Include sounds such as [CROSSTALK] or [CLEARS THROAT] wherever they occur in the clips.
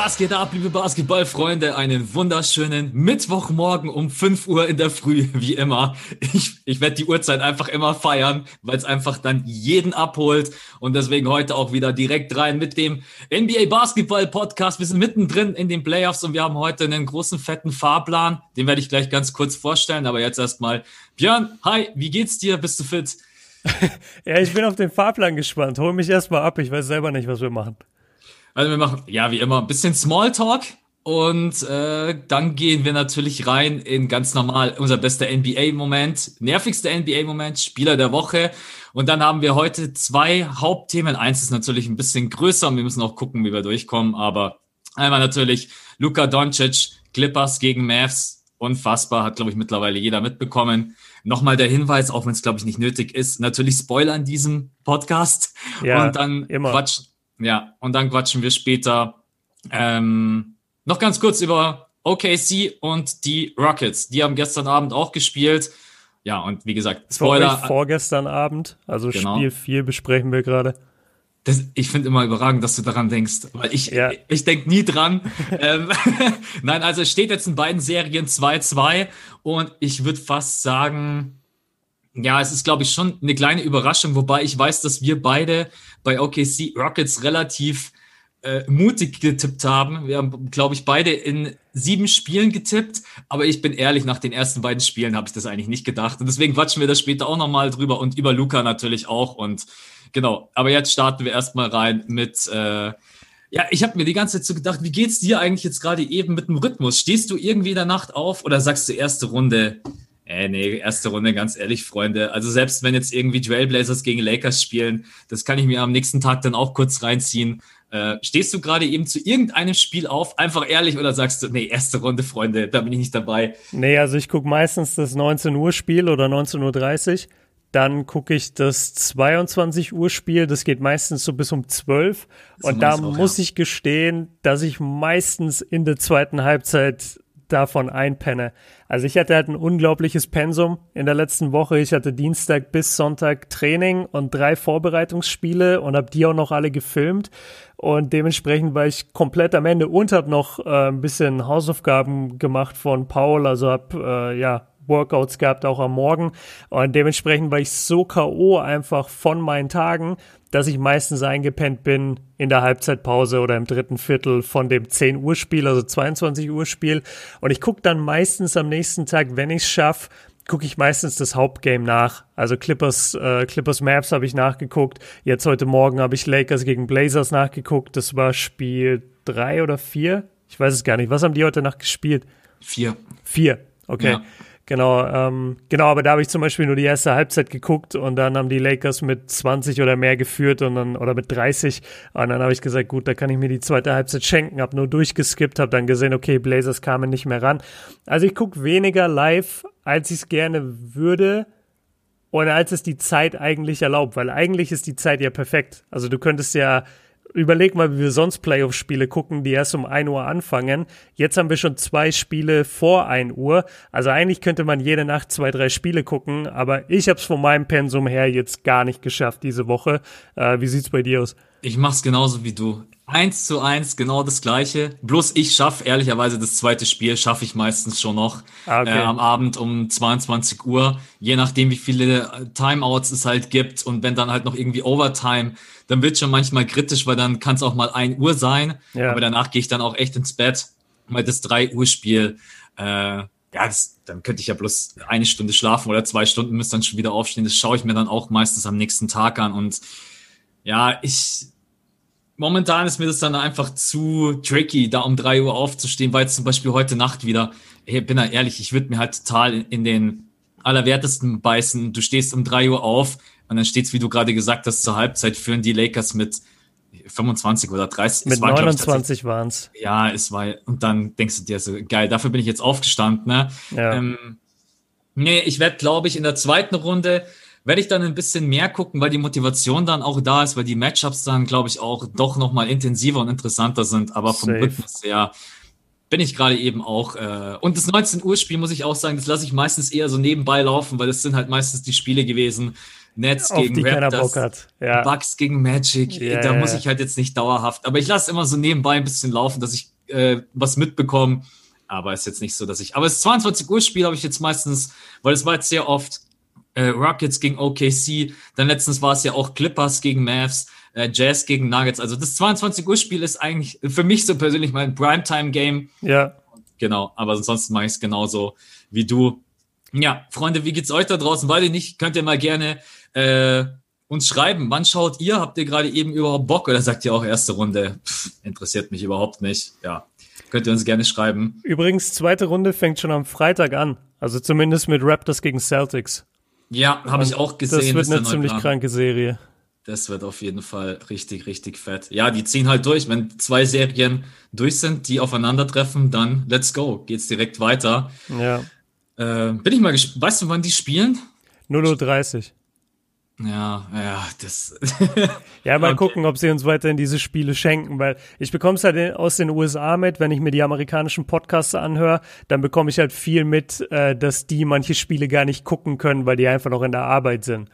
Was geht ab, liebe Basketballfreunde? Einen wunderschönen Mittwochmorgen um 5 Uhr in der Früh, [LAUGHS] wie immer. Ich, ich werde die Uhrzeit einfach immer feiern, weil es einfach dann jeden abholt. Und deswegen heute auch wieder direkt rein mit dem NBA Basketball Podcast. Wir sind mittendrin in den Playoffs und wir haben heute einen großen, fetten Fahrplan. Den werde ich gleich ganz kurz vorstellen. Aber jetzt erstmal, Björn, hi, wie geht's dir? Bist du fit? [LAUGHS] ja, ich bin auf den Fahrplan gespannt. Hol mich erstmal ab. Ich weiß selber nicht, was wir machen. Also wir machen, ja, wie immer, ein bisschen Smalltalk. Und äh, dann gehen wir natürlich rein in ganz normal unser bester NBA-Moment, nervigster NBA-Moment, Spieler der Woche. Und dann haben wir heute zwei Hauptthemen. Eins ist natürlich ein bisschen größer und wir müssen auch gucken, wie wir durchkommen. Aber einmal natürlich Luka Doncic, Clippers gegen Mavs. Unfassbar, hat, glaube ich, mittlerweile jeder mitbekommen. Nochmal der Hinweis, auch wenn es, glaube ich, nicht nötig ist, natürlich Spoiler in diesem Podcast. Ja, und dann immer. Quatsch, ja, und dann quatschen wir später ähm, noch ganz kurz über OKC und die Rockets. Die haben gestern Abend auch gespielt. Ja, und wie gesagt, Spoiler. vorgestern Abend, also genau. Spiel 4 besprechen wir gerade. Das, ich finde immer überragend, dass du daran denkst, weil ich, ja. ich denke nie dran. [LAUGHS] ähm, [LAUGHS] Nein, also es steht jetzt in beiden Serien 2-2 und ich würde fast sagen, ja, es ist, glaube ich, schon eine kleine Überraschung, wobei ich weiß, dass wir beide bei OKC Rockets relativ äh, mutig getippt haben. Wir haben, glaube ich, beide in sieben Spielen getippt, aber ich bin ehrlich, nach den ersten beiden Spielen habe ich das eigentlich nicht gedacht. Und deswegen quatschen wir da später auch nochmal drüber und über Luca natürlich auch. Und genau, aber jetzt starten wir erstmal rein mit. Äh, ja, ich habe mir die ganze Zeit so gedacht, wie geht's dir eigentlich jetzt gerade eben mit dem Rhythmus? Stehst du irgendwie in der Nacht auf oder sagst du erste Runde, äh, nee, erste Runde, ganz ehrlich, Freunde. Also selbst wenn jetzt irgendwie Trailblazers gegen Lakers spielen, das kann ich mir am nächsten Tag dann auch kurz reinziehen. Äh, stehst du gerade eben zu irgendeinem Spiel auf, einfach ehrlich, oder sagst du, nee, erste Runde, Freunde, da bin ich nicht dabei? Nee, also ich gucke meistens das 19 Uhr Spiel oder 19.30 Uhr. Dann gucke ich das 22 Uhr Spiel, das geht meistens so bis um 12. Das und da auch, muss ja. ich gestehen, dass ich meistens in der zweiten Halbzeit davon einpenne. Also ich hatte halt ein unglaubliches Pensum in der letzten Woche. Ich hatte Dienstag bis Sonntag Training und drei Vorbereitungsspiele und habe die auch noch alle gefilmt. Und dementsprechend war ich komplett am Ende und habe noch äh, ein bisschen Hausaufgaben gemacht von Paul. Also habe äh, ja Workouts gehabt, auch am Morgen. Und dementsprechend war ich so K.O. einfach von meinen Tagen, dass ich meistens eingepennt bin in der Halbzeitpause oder im dritten Viertel von dem 10 Uhr Spiel, also 22 Uhr Spiel. Und ich gucke dann meistens am nächsten Tag, wenn ich es schaffe, gucke ich meistens das Hauptgame nach. Also Clippers, äh, Clippers Maps habe ich nachgeguckt. Jetzt heute Morgen habe ich Lakers gegen Blazers nachgeguckt. Das war Spiel drei oder vier. Ich weiß es gar nicht. Was haben die heute Nacht gespielt? Vier. Vier. Okay. Ja. Genau, ähm, genau, aber da habe ich zum Beispiel nur die erste Halbzeit geguckt und dann haben die Lakers mit 20 oder mehr geführt und dann oder mit 30 und dann habe ich gesagt, gut, da kann ich mir die zweite Halbzeit schenken, habe nur durchgeskippt, habe dann gesehen, okay, Blazers kamen nicht mehr ran. Also ich gucke weniger live, als ich es gerne würde und als es die Zeit eigentlich erlaubt, weil eigentlich ist die Zeit ja perfekt. Also du könntest ja überleg mal, wie wir sonst Playoff-Spiele gucken, die erst um 1 Uhr anfangen. Jetzt haben wir schon zwei Spiele vor 1 Uhr. Also eigentlich könnte man jede Nacht zwei, drei Spiele gucken, aber ich habe es von meinem Pensum her jetzt gar nicht geschafft diese Woche. Äh, wie sieht's bei dir aus? Ich mach's genauso wie du. Eins zu eins, genau das gleiche. Bloß ich schaffe ehrlicherweise das zweite Spiel, schaffe ich meistens schon noch ah, okay. äh, am Abend um 22 Uhr, je nachdem wie viele Timeouts es halt gibt und wenn dann halt noch irgendwie Overtime dann wird schon manchmal kritisch, weil dann kann es auch mal ein Uhr sein. Ja. Aber danach gehe ich dann auch echt ins Bett, weil das 3 Uhr Spiel, äh, ja, das, dann könnte ich ja bloß eine Stunde schlafen oder zwei Stunden müsste dann schon wieder aufstehen. Das schaue ich mir dann auch meistens am nächsten Tag an. Und ja, ich, momentan ist mir das dann einfach zu tricky, da um drei Uhr aufzustehen, weil zum Beispiel heute Nacht wieder, ich bin da ehrlich, ich würde mir halt total in, den Allerwertesten beißen. Du stehst um drei Uhr auf, und dann steht es, wie du gerade gesagt hast, zur Halbzeit führen die Lakers mit 25 oder 30. Mit war, 29 waren es. Ja, es war, und dann denkst du dir so, geil, dafür bin ich jetzt aufgestanden. Ne? Ja. Ähm, nee, ich werde, glaube ich, in der zweiten Runde werde ich dann ein bisschen mehr gucken, weil die Motivation dann auch da ist, weil die Matchups dann, glaube ich, auch doch nochmal intensiver und interessanter sind. Aber vom Safe. Rhythmus her bin ich gerade eben auch. Äh, und das 19 Uhr Spiel muss ich auch sagen, das lasse ich meistens eher so nebenbei laufen, weil das sind halt meistens die Spiele gewesen, Nets Auf gegen die Raptors, Bock hat. Ja. Bucks gegen Magic. Yeah, da muss ich halt jetzt nicht dauerhaft. Aber ich lasse immer so nebenbei ein bisschen laufen, dass ich äh, was mitbekomme. Aber ist jetzt nicht so, dass ich. Aber das 22 Uhr Spiel habe ich jetzt meistens, weil es war jetzt sehr oft äh, Rockets gegen OKC. Dann letztens war es ja auch Clippers gegen Mavs, äh, Jazz gegen Nuggets. Also das 22 Uhr Spiel ist eigentlich für mich so persönlich mein Primetime Game. Ja. Genau. Aber ansonsten mache ich es genauso wie du. Ja, Freunde, wie geht's euch da draußen? Weil ihr nicht, könnt ihr mal gerne äh, uns schreiben. Wann schaut ihr? Habt ihr gerade eben überhaupt Bock? Oder sagt ihr auch erste Runde? Pff, interessiert mich überhaupt nicht. Ja, könnt ihr uns gerne schreiben. Übrigens, zweite Runde fängt schon am Freitag an. Also zumindest mit Raptors gegen Celtics. Ja, habe ich auch gesehen. Das wird eine ziemlich kranke Serie. Das wird auf jeden Fall richtig, richtig fett. Ja, die ziehen halt durch. Wenn zwei Serien durch sind, die aufeinandertreffen, dann let's go. Geht's direkt weiter. Ja. Äh, bin ich mal gespannt. Weißt du, wann die spielen? 0.30 Uhr. Ja, ja, das. [LAUGHS] ja, mal okay. gucken, ob sie uns weiterhin diese Spiele schenken, weil ich bekomme es halt aus den USA mit, wenn ich mir die amerikanischen Podcasts anhöre, dann bekomme ich halt viel mit, äh, dass die manche Spiele gar nicht gucken können, weil die einfach noch in der Arbeit sind.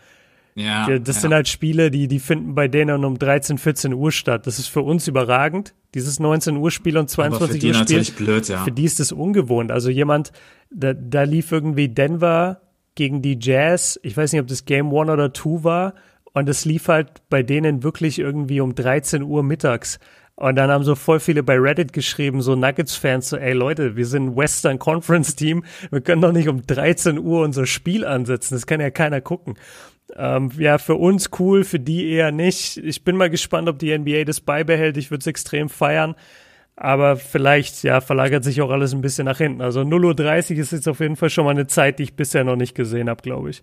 Ja. Das ja. sind halt Spiele, die, die finden bei denen um 13, 14 Uhr statt. Das ist für uns überragend, dieses 19 Uhr Spiel und 22 Uhr Spiel. Blöd, ja. Für die ist das ungewohnt. Also jemand, da, da lief irgendwie Denver gegen die Jazz. Ich weiß nicht, ob das Game One oder Two war. Und es lief halt bei denen wirklich irgendwie um 13 Uhr mittags. Und dann haben so voll viele bei Reddit geschrieben, so Nuggets-Fans, so, ey Leute, wir sind ein Western Conference Team, wir können doch nicht um 13 Uhr unser Spiel ansetzen, das kann ja keiner gucken. Ähm, ja, für uns cool, für die eher nicht. Ich bin mal gespannt, ob die NBA das beibehält, ich würde es extrem feiern. Aber vielleicht, ja, verlagert sich auch alles ein bisschen nach hinten. Also 0.30 Uhr ist jetzt auf jeden Fall schon mal eine Zeit, die ich bisher noch nicht gesehen habe, glaube ich.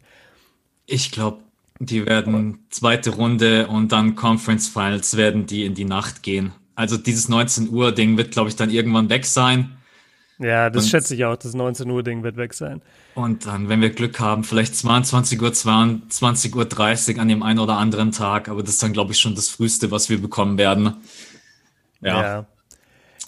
Ich glaube, die werden zweite Runde und dann Conference Finals werden die in die Nacht gehen. Also dieses 19 Uhr Ding wird, glaube ich, dann irgendwann weg sein. Ja, das und, schätze ich auch. Das 19 Uhr Ding wird weg sein. Und dann, wenn wir Glück haben, vielleicht 22 Uhr, 22 Uhr 30 an dem einen oder anderen Tag. Aber das ist dann, glaube ich, schon das Frühste, was wir bekommen werden. Ja. ja.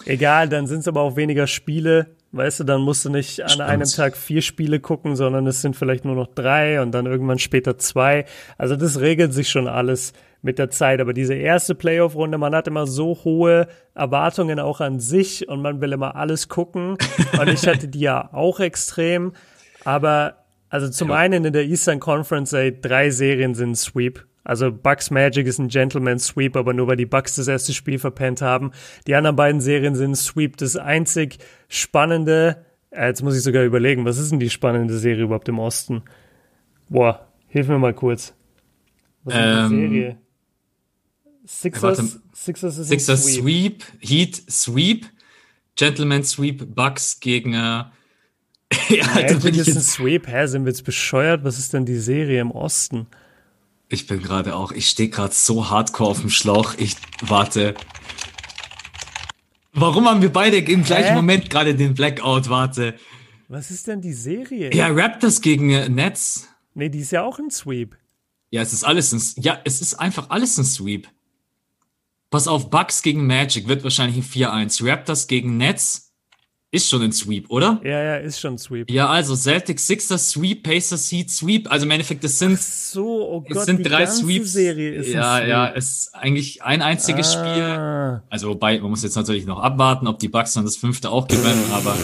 Egal, dann sind es aber auch weniger Spiele. Weißt du, dann musst du nicht an Stimmt. einem Tag vier Spiele gucken, sondern es sind vielleicht nur noch drei und dann irgendwann später zwei. Also das regelt sich schon alles mit der Zeit. Aber diese erste Playoff-Runde, man hat immer so hohe Erwartungen auch an sich und man will immer alles gucken. [LAUGHS] Und ich hatte die ja auch extrem. Aber also zum ja. einen in der Eastern Conference, ey, drei Serien sind Sweep. Also Bucks Magic ist ein Gentleman Sweep, aber nur weil die Bucks das erste Spiel verpennt haben. Die anderen beiden Serien sind Sweep. Das einzig spannende, äh, jetzt muss ich sogar überlegen, was ist denn die spannende Serie überhaupt im Osten? Boah, hilf mir mal kurz. Was ist ähm, die Serie? Sixers, warte, Sixers, ist Sixers Sweep. Sweep, Heat Sweep, Gentleman Sweep, Bucks gegen äh, [LAUGHS] ja, Magic ist ein Sweep. Hä, sind wir jetzt bescheuert? Was ist denn die Serie im Osten? Ich bin gerade auch, ich stehe gerade so hardcore auf dem Schlauch. Ich warte. Warum haben wir beide im gleichen Hä? Moment gerade den Blackout? Warte. Was ist denn die Serie? Ja, Raptors gegen äh, Nets. Nee, die ist ja auch ein Sweep. Ja, es ist alles ein, ja, es ist einfach alles ein Sweep. Pass auf, Bucks gegen Magic wird wahrscheinlich ein 4-1. Raptors gegen Nets ist schon ein Sweep, oder? Ja, ja, ist schon ein Sweep. Ja, also Celtics, Sixers, Sweep, Pacers, Heat, Sweep. Also im Endeffekt, das sind, so, oh Gott, es sind drei Sweeps. Serie ist ja, ja, es ist eigentlich ein einziges ah. Spiel. Also wobei, man muss jetzt natürlich noch abwarten, ob die Bucks dann das fünfte auch gewinnen, aber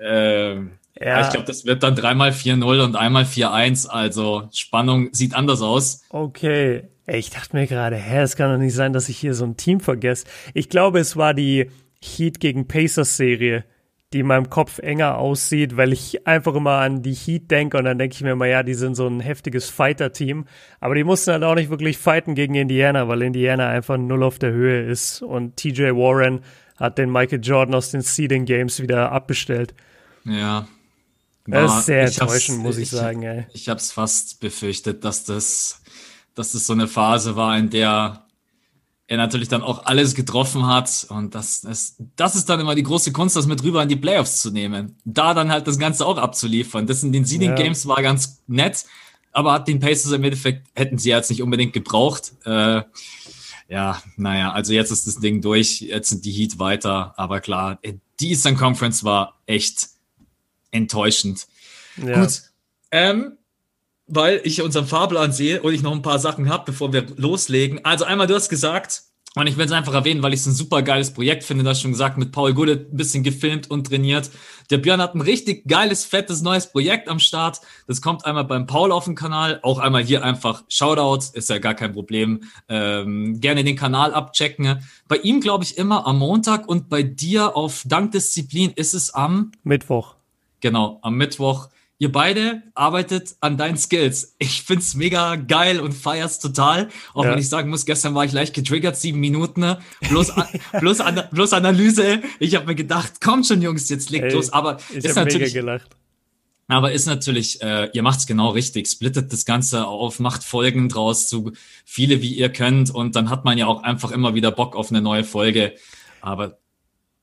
äh, ja. ich glaube, das wird dann dreimal 4-0 und einmal 4-1. Also Spannung sieht anders aus. Okay. Ich dachte mir gerade, hä, es kann doch nicht sein, dass ich hier so ein Team vergesse. Ich glaube, es war die Heat gegen Pacers Serie die in meinem Kopf enger aussieht, weil ich einfach immer an die Heat denke und dann denke ich mir immer, ja, die sind so ein heftiges Fighter-Team. Aber die mussten halt auch nicht wirklich fighten gegen Indiana, weil Indiana einfach null auf der Höhe ist und TJ Warren hat den Michael Jordan aus den Seeding Games wieder abbestellt. Ja. War, das ist sehr enttäuschend, muss ich, ich sagen, ey. Ich habe es fast befürchtet, dass das, dass das so eine Phase war, in der er natürlich dann auch alles getroffen hat. Und das, das, das ist dann immer die große Kunst, das mit rüber in die Playoffs zu nehmen. Da dann halt das Ganze auch abzuliefern. Das in den Seeding ja. Games war ganz nett, aber hat den Pacers im Endeffekt, hätten sie jetzt nicht unbedingt gebraucht. Äh, ja, naja, also jetzt ist das Ding durch, jetzt sind die Heat weiter, aber klar, die Eastern Conference war echt enttäuschend. Ja. Gut, ähm, weil ich unseren Fahrplan sehe und ich noch ein paar Sachen habe, bevor wir loslegen. Also einmal, du hast gesagt, und ich will es einfach erwähnen, weil ich es ein super geiles Projekt finde, das schon gesagt, mit Paul Gullit ein bisschen gefilmt und trainiert. Der Björn hat ein richtig geiles, fettes neues Projekt am Start. Das kommt einmal beim Paul auf dem Kanal, auch einmal hier einfach Shoutouts, ist ja gar kein Problem. Ähm, gerne den Kanal abchecken. Bei ihm glaube ich immer am Montag und bei dir auf Dankdisziplin ist es am Mittwoch. Genau, am Mittwoch. Ihr beide arbeitet an deinen Skills. Ich find's mega geil und feier's total. Auch ja. wenn ich sagen muss, gestern war ich leicht getriggert, sieben Minuten. Ne? Bloß, [LAUGHS] bloß, an, bloß Analyse. Ich habe mir gedacht, kommt schon, Jungs, jetzt legt Ey, los. Aber ich ist natürlich. Mega gelacht. Aber ist natürlich, äh, ihr macht's genau richtig. Splittet das Ganze auf, macht Folgen draus, zu viele wie ihr könnt. Und dann hat man ja auch einfach immer wieder Bock auf eine neue Folge. Aber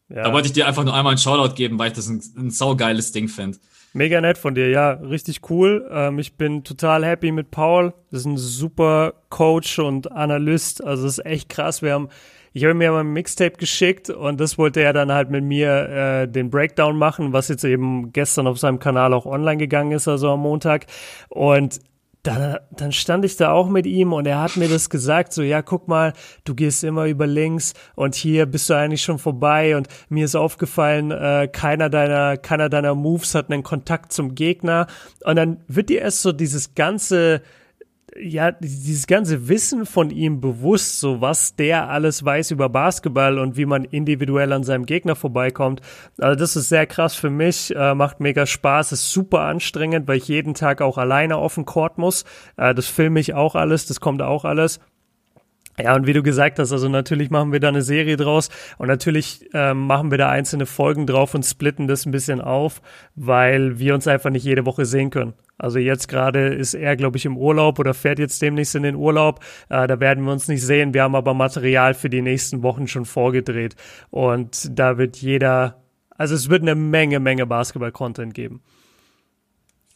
ja. da wollte ich dir einfach nur einmal einen Shoutout geben, weil ich das ein, ein saugeiles Ding finde. Mega nett von dir, ja, richtig cool. Ähm, ich bin total happy mit Paul. Das ist ein super Coach und Analyst. Also das ist echt krass. Wir haben, ich habe mir mal ein Mixtape geschickt und das wollte er dann halt mit mir äh, den Breakdown machen, was jetzt eben gestern auf seinem Kanal auch online gegangen ist, also am Montag. Und dann, dann stand ich da auch mit ihm und er hat mir das gesagt, so, ja, guck mal, du gehst immer über links und hier bist du eigentlich schon vorbei. Und mir ist aufgefallen, äh, keiner deiner, keiner deiner Moves hat einen Kontakt zum Gegner. Und dann wird dir erst so dieses ganze, ja, dieses ganze Wissen von ihm bewusst, so was der alles weiß über Basketball und wie man individuell an seinem Gegner vorbeikommt. Also das ist sehr krass für mich, äh, macht mega Spaß, ist super anstrengend, weil ich jeden Tag auch alleine auf den Court muss. Äh, das filme ich auch alles, das kommt auch alles. Ja, und wie du gesagt hast, also natürlich machen wir da eine Serie draus und natürlich ähm, machen wir da einzelne Folgen drauf und splitten das ein bisschen auf, weil wir uns einfach nicht jede Woche sehen können. Also jetzt gerade ist er, glaube ich, im Urlaub oder fährt jetzt demnächst in den Urlaub. Äh, da werden wir uns nicht sehen. Wir haben aber Material für die nächsten Wochen schon vorgedreht und da wird jeder, also es wird eine Menge, Menge Basketball-Content geben.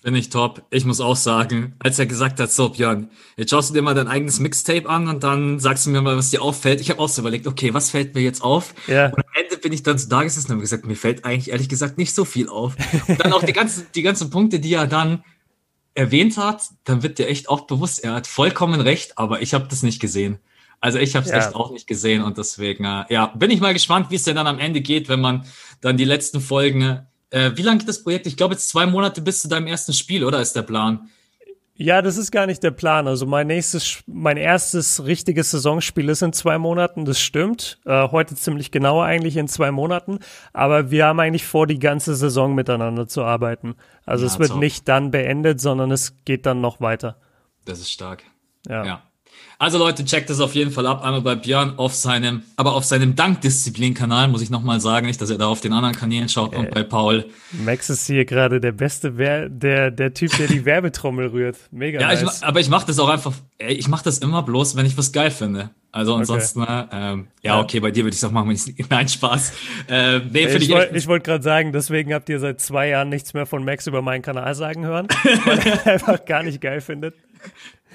Finde ich top. Ich muss auch sagen, als er gesagt hat, so Björn, jetzt schaust du dir mal dein eigenes Mixtape an und dann sagst du mir mal, was dir auffällt. Ich habe auch so überlegt, okay, was fällt mir jetzt auf? Ja. Und am Ende bin ich dann so da gesessen und habe gesagt, mir fällt eigentlich ehrlich gesagt nicht so viel auf. Und dann auch die ganzen, die ganzen Punkte, die er dann erwähnt hat, dann wird dir echt auch bewusst, er hat vollkommen recht, aber ich habe das nicht gesehen. Also ich habe es ja. echt auch nicht gesehen und deswegen, äh, ja, bin ich mal gespannt, wie es denn dann am Ende geht, wenn man dann die letzten Folgen äh, wie lange geht das Projekt? Ich glaube, jetzt zwei Monate bis zu deinem ersten Spiel, oder ist der Plan? Ja, das ist gar nicht der Plan. Also mein nächstes, mein erstes richtiges Saisonspiel ist in zwei Monaten, das stimmt. Äh, heute ziemlich genau eigentlich in zwei Monaten. Aber wir haben eigentlich vor, die ganze Saison miteinander zu arbeiten. Also ja, es wird so. nicht dann beendet, sondern es geht dann noch weiter. Das ist stark. Ja. ja. Also Leute, checkt das auf jeden Fall ab. Einmal bei Björn auf seinem, aber auf seinem Dankdisziplin-Kanal, muss ich nochmal sagen, nicht, dass er da auf den anderen Kanälen schaut äh, und bei Paul. Max ist hier gerade der beste, Wer der, der Typ, der die [LAUGHS] Werbetrommel rührt. Mega Ja, nice. ich, aber ich mache das auch einfach, ey, ich mache das immer bloß, wenn ich was geil finde. Also ansonsten, okay. ähm, ja, okay, bei dir würde ich es auch machen, [LAUGHS] Nein, Spaß. Äh, nee, ich ich wollte wollt gerade sagen, deswegen habt ihr seit zwei Jahren nichts mehr von Max über meinen Kanal sagen hören, [LAUGHS] weil er einfach gar nicht geil findet.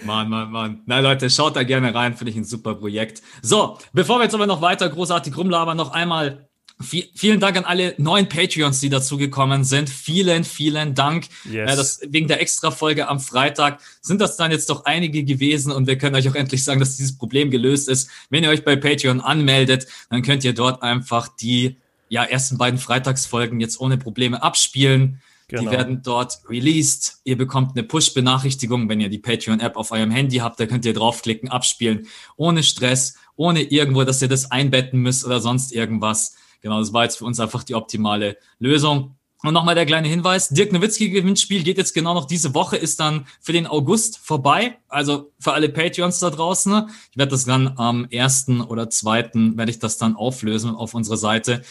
Mann, Mann, Mann. Na Leute, schaut da gerne rein, finde ich ein super Projekt. So, bevor wir jetzt aber noch weiter großartig rumlabern, noch einmal vielen Dank an alle neuen Patreons, die dazugekommen sind. Vielen, vielen Dank. Yes. Das, wegen der Extra-Folge am Freitag sind das dann jetzt doch einige gewesen und wir können euch auch endlich sagen, dass dieses Problem gelöst ist. Wenn ihr euch bei Patreon anmeldet, dann könnt ihr dort einfach die ja, ersten beiden Freitagsfolgen jetzt ohne Probleme abspielen. Genau. Die werden dort released. Ihr bekommt eine Push-Benachrichtigung, wenn ihr die Patreon-App auf eurem Handy habt. Da könnt ihr draufklicken, abspielen. Ohne Stress, ohne irgendwo, dass ihr das einbetten müsst oder sonst irgendwas. Genau, das war jetzt für uns einfach die optimale Lösung. Und nochmal der kleine Hinweis, Dirk Nowitzki Gewinnspiel geht jetzt genau noch diese Woche, ist dann für den August vorbei. Also für alle Patreons da draußen. Ich werde das dann am ersten oder zweiten werde ich das dann auflösen auf unserer Seite.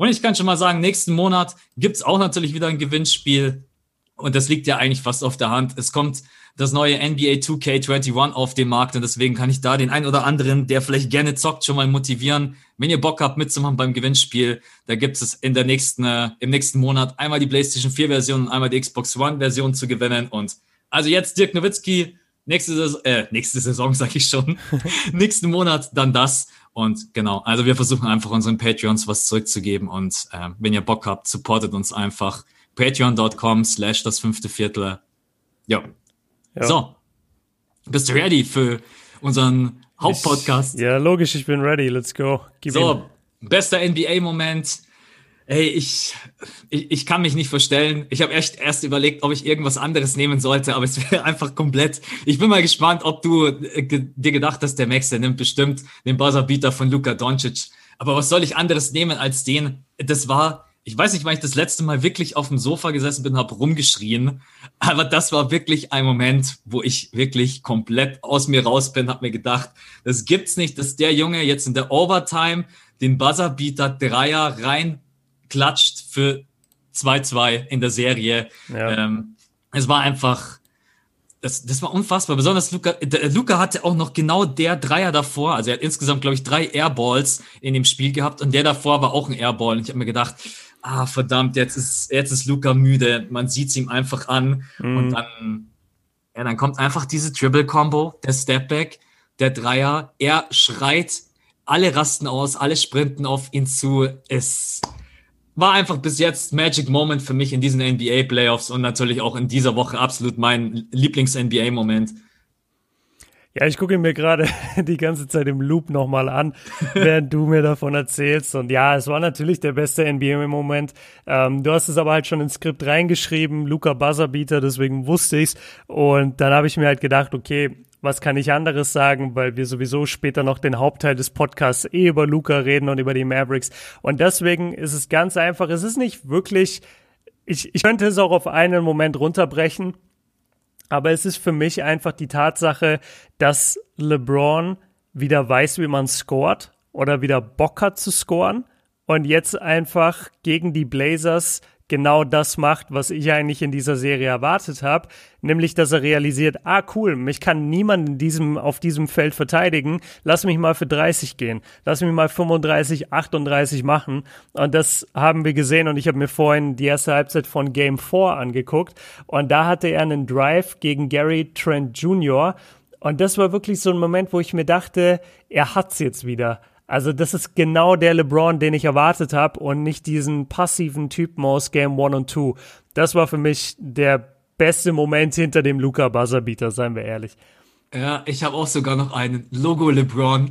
Und ich kann schon mal sagen, nächsten Monat gibt's auch natürlich wieder ein Gewinnspiel. Und das liegt ja eigentlich fast auf der Hand. Es kommt das neue NBA 2K21 auf den Markt und deswegen kann ich da den ein oder anderen, der vielleicht gerne zockt, schon mal motivieren. Wenn ihr Bock habt mitzumachen beim Gewinnspiel, da gibt es in der nächsten, äh, im nächsten Monat einmal die PlayStation 4 Version und einmal die Xbox One Version zu gewinnen. Und also jetzt Dirk Nowitzki, nächste Saison, äh, nächste Saison [LAUGHS] sag ich schon, [LAUGHS] nächsten Monat dann das. Und genau, also wir versuchen einfach unseren Patreons was zurückzugeben und äh, wenn ihr Bock habt, supportet uns einfach patreon.com slash das fünfte Viertel. Ja. So, bist du ready für unseren Hauptpodcast? Ich, ja, logisch, ich bin ready. Let's go. Gib so, ihn. bester NBA-Moment. Ey, ich, ich, ich kann mich nicht verstellen. Ich habe echt erst überlegt, ob ich irgendwas anderes nehmen sollte, aber es wäre [LAUGHS] einfach komplett. Ich bin mal gespannt, ob du äh, dir gedacht hast, der Max, der nimmt bestimmt den Buzzerbeater von Luka Doncic. Aber was soll ich anderes nehmen als den? Das war ich weiß nicht, wann ich das letzte Mal wirklich auf dem Sofa gesessen bin, habe rumgeschrien, [LAUGHS] aber das war wirklich ein Moment, wo ich wirklich komplett aus mir raus bin, habe mir gedacht, das gibt's nicht, dass der Junge jetzt in der Overtime den Buzzerbeater Dreier reinklatscht für 2-2 in der Serie. Ja. Ähm, es war einfach, das, das war unfassbar. Besonders Luca, Luca hatte auch noch genau der Dreier davor. Also er hat insgesamt, glaube ich, drei Airballs in dem Spiel gehabt und der davor war auch ein Airball. Und ich habe mir gedacht, ah, verdammt, jetzt ist, jetzt ist Luca müde. Man sieht es ihm einfach an. Mhm. Und dann, ja, dann kommt einfach diese Triple-Combo, der Stepback, der Dreier. Er schreit, alle rasten aus, alle sprinten auf ihn zu. Es war einfach bis jetzt Magic Moment für mich in diesen NBA Playoffs und natürlich auch in dieser Woche absolut mein Lieblings-NBA Moment. Ja, ich gucke ihn mir gerade [LAUGHS] die ganze Zeit im Loop nochmal an, [LAUGHS] während du mir davon erzählst. Und ja, es war natürlich der beste NBA im Moment. Ähm, du hast es aber halt schon ins Skript reingeschrieben, Luca Buzzerbeater, deswegen wusste ich's. Und dann habe ich mir halt gedacht, okay, was kann ich anderes sagen, weil wir sowieso später noch den Hauptteil des Podcasts eh über Luca reden und über die Mavericks. Und deswegen ist es ganz einfach, es ist nicht wirklich, ich, ich könnte es auch auf einen Moment runterbrechen. Aber es ist für mich einfach die Tatsache, dass LeBron wieder weiß, wie man scoret oder wieder Bock hat zu scoren und jetzt einfach gegen die Blazers genau das macht, was ich eigentlich in dieser Serie erwartet habe, nämlich dass er realisiert, ah cool, mich kann niemand in diesem, auf diesem Feld verteidigen, lass mich mal für 30 gehen, lass mich mal 35, 38 machen und das haben wir gesehen und ich habe mir vorhin die erste Halbzeit von Game 4 angeguckt und da hatte er einen Drive gegen Gary Trent Jr. Und das war wirklich so ein Moment, wo ich mir dachte, er hat's jetzt wieder. Also das ist genau der LeBron, den ich erwartet habe und nicht diesen passiven Typen aus Game 1 und 2. Das war für mich der beste Moment hinter dem Luca Buzzerbeater, seien wir ehrlich. Ja, ich habe auch sogar noch einen Logo LeBron.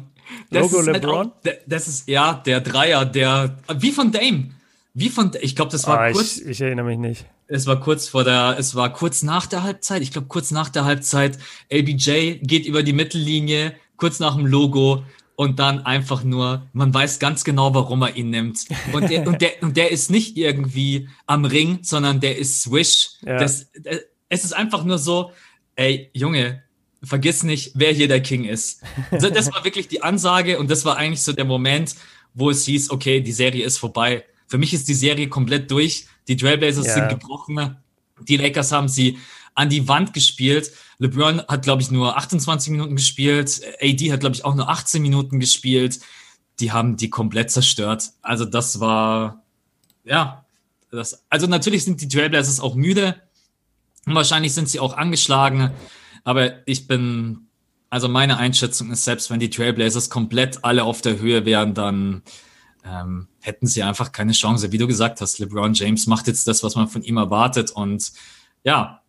Das Logo halt LeBron? Halt auch, das ist ja der Dreier, der wie von Dame. Wie von ich glaube, das war ah, kurz ich, ich erinnere mich nicht. Es war kurz vor der, es war kurz nach der Halbzeit. Ich glaube, kurz nach der Halbzeit. LBJ geht über die Mittellinie, kurz nach dem Logo und dann einfach nur, man weiß ganz genau, warum er ihn nimmt. Und der, und der, und der ist nicht irgendwie am Ring, sondern der ist Swish. Ja. Das, das, es ist einfach nur so, ey, Junge, vergiss nicht, wer hier der King ist. Also das war wirklich die Ansage und das war eigentlich so der Moment, wo es hieß, okay, die Serie ist vorbei. Für mich ist die Serie komplett durch. Die Trailblazers ja. sind gebrochen. Die Lakers haben sie an die Wand gespielt. LeBron hat, glaube ich, nur 28 Minuten gespielt. AD hat, glaube ich, auch nur 18 Minuten gespielt. Die haben die komplett zerstört. Also das war, ja, das, also natürlich sind die Trailblazers auch müde. Und wahrscheinlich sind sie auch angeschlagen. Aber ich bin, also meine Einschätzung ist, selbst wenn die Trailblazers komplett alle auf der Höhe wären, dann ähm, hätten sie einfach keine Chance. Wie du gesagt hast, LeBron James macht jetzt das, was man von ihm erwartet. Und ja,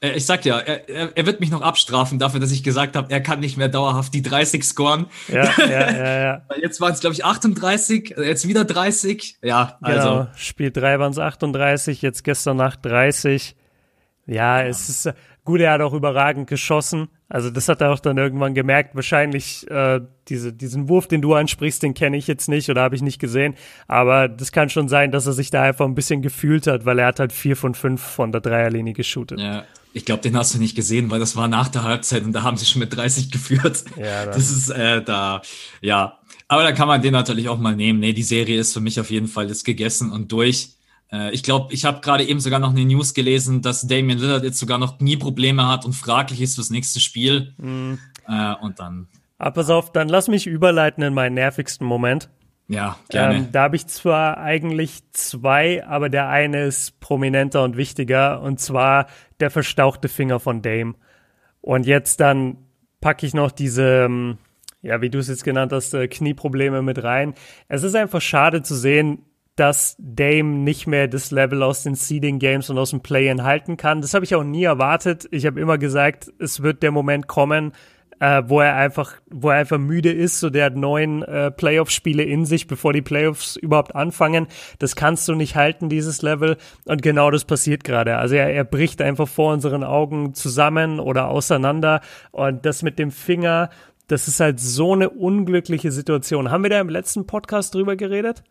ich sag ja, er, er, wird mich noch abstrafen dafür, dass ich gesagt habe, er kann nicht mehr dauerhaft die 30 scoren. Ja, ja, ja, [LAUGHS] ja. jetzt waren es, glaube ich, 38, jetzt wieder 30. Ja, also. Genau. Spiel 3 waren es 38, jetzt gestern Nacht 30. Ja, ja, es ist gut, er hat auch überragend geschossen. Also das hat er auch dann irgendwann gemerkt. Wahrscheinlich äh, diese, diesen Wurf, den du ansprichst, den kenne ich jetzt nicht oder habe ich nicht gesehen. Aber das kann schon sein, dass er sich da einfach ein bisschen gefühlt hat, weil er hat halt vier von fünf von der Dreierlinie geshootet. Ja, ich glaube, den hast du nicht gesehen, weil das war nach der Halbzeit und da haben sie schon mit 30 geführt. Ja, das, das ist äh, da, ja. Aber da kann man den natürlich auch mal nehmen. Nee, die Serie ist für mich auf jeden Fall jetzt gegessen und durch. Äh, ich glaube, ich habe gerade eben sogar noch eine News gelesen, dass Damian Lillard jetzt sogar noch nie Probleme hat und fraglich ist fürs nächste Spiel. Mhm. Äh, und dann. Aber pass auf, dann lass mich überleiten in meinen nervigsten Moment. Ja, gerne. Ähm, da habe ich zwar eigentlich zwei, aber der eine ist prominenter und wichtiger, und zwar der verstauchte Finger von Dame. Und jetzt dann packe ich noch diese, ähm, ja, wie du es jetzt genannt hast, äh, Knieprobleme mit rein. Es ist einfach schade zu sehen, dass Dame nicht mehr das Level aus den Seeding Games und aus dem Play-In halten kann. Das habe ich auch nie erwartet. Ich habe immer gesagt, es wird der Moment kommen, äh, wo er einfach, wo er einfach müde ist. So, der hat neun äh, Playoff-Spiele in sich, bevor die Playoffs überhaupt anfangen. Das kannst du nicht halten, dieses Level. Und genau das passiert gerade. Also er, er bricht einfach vor unseren Augen zusammen oder auseinander. Und das mit dem Finger, das ist halt so eine unglückliche Situation. Haben wir da im letzten Podcast drüber geredet?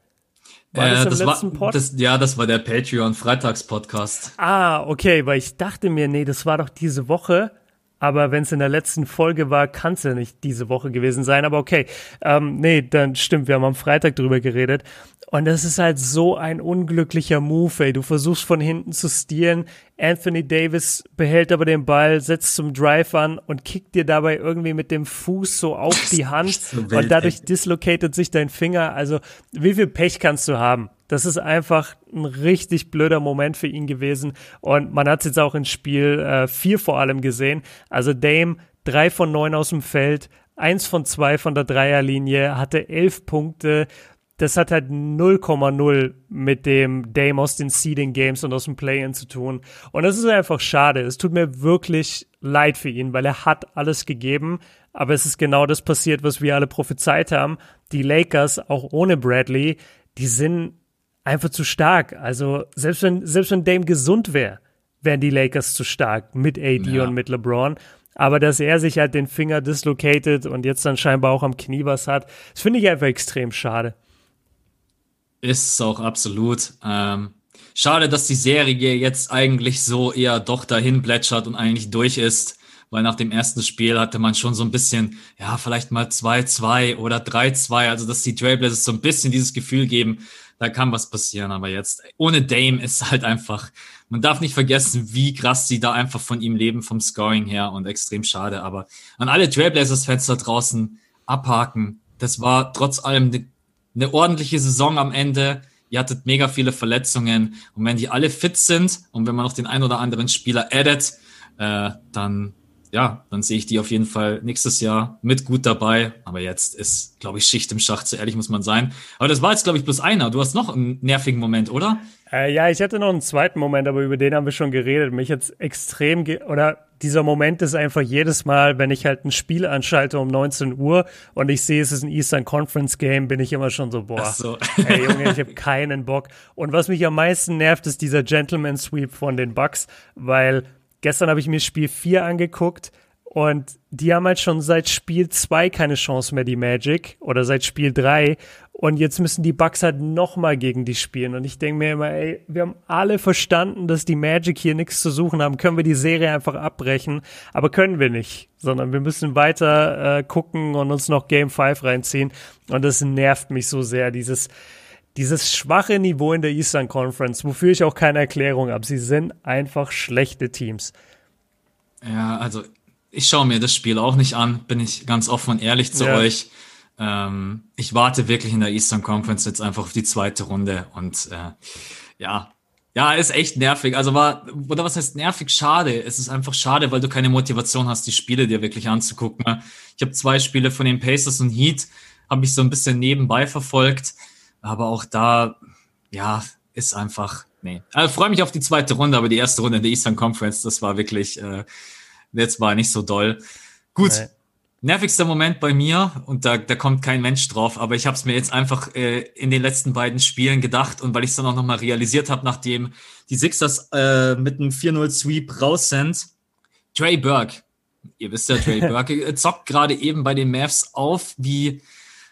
War äh, das, im das letzten war, Pod? Das, ja, das war der Patreon Freitags Podcast. Ah, okay, weil ich dachte mir, nee, das war doch diese Woche. Aber wenn es in der letzten Folge war, kann es ja nicht diese Woche gewesen sein. Aber okay, ähm, nee, dann stimmt, wir haben am Freitag drüber geredet. Und das ist halt so ein unglücklicher Move, ey. Du versuchst von hinten zu stehlen. Anthony Davis behält aber den Ball, setzt zum Drive an und kickt dir dabei irgendwie mit dem Fuß so auf die Hand. Und dadurch dislocated sich dein Finger. Also, wie viel Pech kannst du haben? Das ist einfach ein richtig blöder Moment für ihn gewesen. Und man hat es jetzt auch in Spiel 4 äh, vor allem gesehen. Also Dame, drei von neun aus dem Feld, eins von zwei von der Dreierlinie, hatte elf Punkte. Das hat halt 0,0 mit dem Dame aus den Seeding Games und aus dem Play-In zu tun. Und das ist einfach schade. Es tut mir wirklich leid für ihn, weil er hat alles gegeben. Aber es ist genau das passiert, was wir alle prophezeit haben. Die Lakers, auch ohne Bradley, die sind einfach zu stark. Also selbst wenn, selbst wenn Dame gesund wäre, wären die Lakers zu stark mit AD ja. und mit LeBron. Aber dass er sich halt den Finger dislocated und jetzt dann scheinbar auch am Knie was hat, das finde ich einfach extrem schade. Ist es auch absolut. Ähm, schade, dass die Serie jetzt eigentlich so eher doch dahin plätschert und eigentlich durch ist. Weil nach dem ersten Spiel hatte man schon so ein bisschen, ja, vielleicht mal 2-2 oder 3-2. Also, dass die Trailblazers so ein bisschen dieses Gefühl geben, da kann was passieren. Aber jetzt, ohne Dame ist halt einfach, man darf nicht vergessen, wie krass sie da einfach von ihm leben, vom Scoring her und extrem schade. Aber an alle Trailblazers-Fans da draußen abhaken. Das war trotz allem eine, eine ordentliche Saison am Ende. Ihr hattet mega viele Verletzungen. Und wenn die alle fit sind und wenn man noch den ein oder anderen Spieler addet, äh, dann ja, dann sehe ich die auf jeden Fall nächstes Jahr mit gut dabei. Aber jetzt ist, glaube ich, Schicht im Schacht, so ehrlich muss man sein. Aber das war jetzt, glaube ich, bloß einer. Du hast noch einen nervigen Moment, oder? Äh, ja, ich hatte noch einen zweiten Moment, aber über den haben wir schon geredet. Mich jetzt extrem, oder dieser Moment ist einfach jedes Mal, wenn ich halt ein Spiel anschalte um 19 Uhr und ich sehe, es ist ein Eastern Conference Game, bin ich immer schon so, boah, so. hey Junge, ich habe keinen Bock. Und was mich am meisten nervt, ist dieser Gentleman Sweep von den Bucks, weil Gestern habe ich mir Spiel 4 angeguckt und die haben halt schon seit Spiel 2 keine Chance mehr, die Magic, oder seit Spiel 3. Und jetzt müssen die Bucks halt nochmal gegen die spielen. Und ich denke mir immer, ey, wir haben alle verstanden, dass die Magic hier nichts zu suchen haben. Können wir die Serie einfach abbrechen? Aber können wir nicht. Sondern wir müssen weiter äh, gucken und uns noch Game 5 reinziehen. Und das nervt mich so sehr, dieses, dieses schwache Niveau in der Eastern Conference, wofür ich auch keine Erklärung habe. Sie sind einfach schlechte Teams. Ja, also ich schaue mir das Spiel auch nicht an, bin ich ganz offen und ehrlich zu ja. euch. Ähm, ich warte wirklich in der Eastern Conference jetzt einfach auf die zweite Runde und äh, ja, ja, ist echt nervig. Also war, oder was heißt nervig? Schade. Es ist einfach schade, weil du keine Motivation hast, die Spiele dir wirklich anzugucken. Ich habe zwei Spiele von den Pacers und Heat, habe ich so ein bisschen nebenbei verfolgt. Aber auch da, ja, ist einfach, nee. Also freue mich auf die zweite Runde, aber die erste Runde in der Eastern Conference, das war wirklich, äh, jetzt war nicht so doll. Gut. Nee. Nervigster Moment bei mir, und da, da kommt kein Mensch drauf, aber ich habe es mir jetzt einfach äh, in den letzten beiden Spielen gedacht und weil ich es dann auch nochmal realisiert habe, nachdem die Sixers äh, mit einem 4-0-Sweep raus sind, Trey Burke, ihr wisst ja, Trey [LAUGHS] Burke zockt gerade eben bei den Mavs auf wie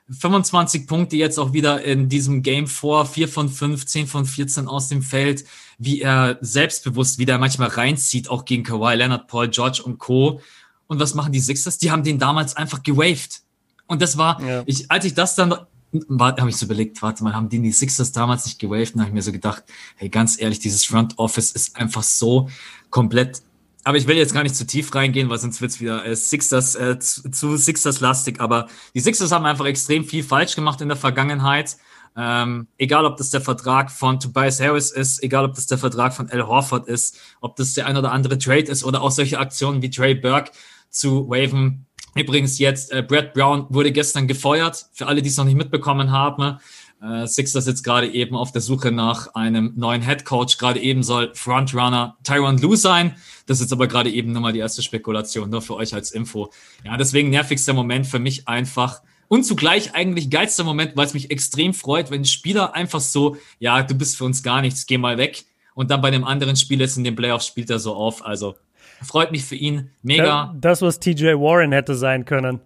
25 Punkte jetzt auch wieder in diesem Game vor, 4 von 5, 10 von 14 aus dem Feld, wie er selbstbewusst wieder manchmal reinzieht, auch gegen Kawhi Leonard, Paul George und Co. Und was machen die Sixers? Die haben den damals einfach gewaved. Und das war, ja. ich, als ich das dann, habe ich so überlegt, warte mal, haben die die Sixers damals nicht gewaved? Und habe ich mir so gedacht, hey, ganz ehrlich, dieses Front Office ist einfach so komplett aber ich will jetzt gar nicht zu tief reingehen, weil sonst wird's wieder äh, Sixers äh, zu, zu Sixers-lastig. Aber die Sixers haben einfach extrem viel falsch gemacht in der Vergangenheit. Ähm, egal, ob das der Vertrag von Tobias Harris ist, egal, ob das der Vertrag von Al Horford ist, ob das der ein oder andere Trade ist oder auch solche Aktionen wie Trey Burke zu waven. Übrigens jetzt, äh, Brad Brown wurde gestern gefeuert, für alle, die es noch nicht mitbekommen haben. Äh, Sixers jetzt gerade eben auf der Suche nach einem neuen Head Coach. Gerade eben soll Frontrunner Tyron Lue sein. Das ist jetzt aber gerade eben nochmal die erste Spekulation, nur für euch als Info. Ja, deswegen nervigster Moment für mich einfach. Und zugleich eigentlich geilster Moment, weil es mich extrem freut, wenn ein Spieler einfach so, ja, du bist für uns gar nichts, geh mal weg. Und dann bei dem anderen Spiel jetzt in den Playoffs spielt er so auf. Also freut mich für ihn. Mega. Das, was TJ Warren hätte sein können.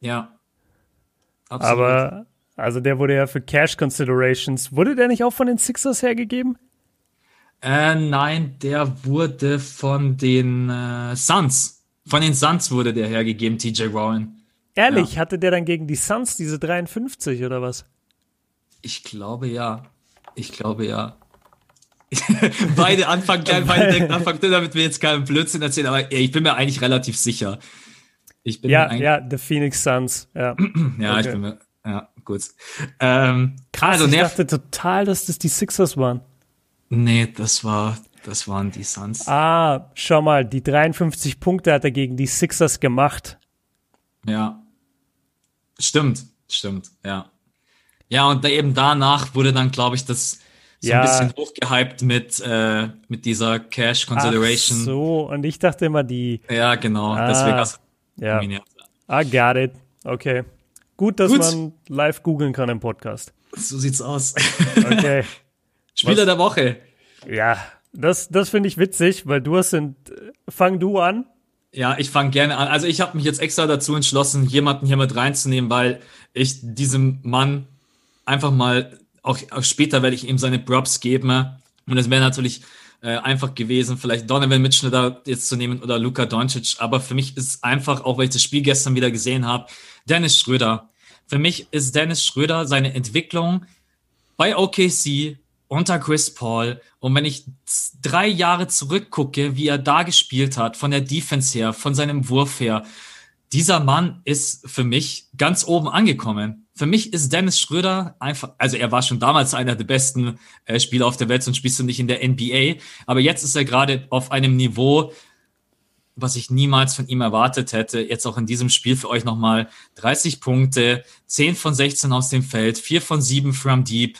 Ja. Absolut. Aber also der wurde ja für Cash Considerations. Wurde der nicht auch von den Sixers hergegeben? Äh, nein, der wurde von den äh, Suns. Von den Suns wurde der hergegeben, TJ Warren. Ehrlich, ja. hatte der dann gegen die Suns diese 53 oder was? Ich glaube ja. Ich glaube ja. [LAUGHS] beide anfangen [LAUGHS] klein, beide denken anfangen, damit wir jetzt keinen Blödsinn erzählen, aber ich bin mir eigentlich relativ sicher. Ich bin ja, ja, The Phoenix Suns. Ja, [CLEARS THROAT] ja okay. ich bin mir, ja, gut. Ähm, Krass, also, ich dachte total, dass das die Sixers waren. Nee, das war, das waren die Suns. Ah, schau mal, die 53 Punkte hat er gegen die Sixers gemacht. Ja. Stimmt, stimmt, ja. Ja, und da eben danach wurde dann, glaube ich, das so ja. ein bisschen hochgehypt mit, äh, mit dieser Cash Consideration. Ach so, und ich dachte immer die. Ja, genau, ah, deswegen. Ja. I got it. Okay. Gut, dass Gut. man live googeln kann im Podcast. So sieht's aus. Okay. [LAUGHS] Spieler Was? der Woche. Ja, das, das finde ich witzig, weil du hast sind. Fang du an. Ja, ich fange gerne an. Also ich habe mich jetzt extra dazu entschlossen, jemanden hier mit reinzunehmen, weil ich diesem Mann einfach mal, auch, auch später werde ich ihm seine Props geben. Und es wäre natürlich äh, einfach gewesen, vielleicht Donovan Mitchell da jetzt zu nehmen oder Luka Doncic. Aber für mich ist einfach, auch weil ich das Spiel gestern wieder gesehen habe, Dennis Schröder. Für mich ist Dennis Schröder seine Entwicklung bei OKC unter Chris Paul. Und wenn ich drei Jahre zurückgucke, wie er da gespielt hat, von der Defense her, von seinem Wurf her, dieser Mann ist für mich ganz oben angekommen. Für mich ist Dennis Schröder einfach, also er war schon damals einer der besten äh, Spieler auf der Welt und spielst du nicht in der NBA. Aber jetzt ist er gerade auf einem Niveau, was ich niemals von ihm erwartet hätte. Jetzt auch in diesem Spiel für euch nochmal 30 Punkte, 10 von 16 aus dem Feld, 4 von 7 from deep.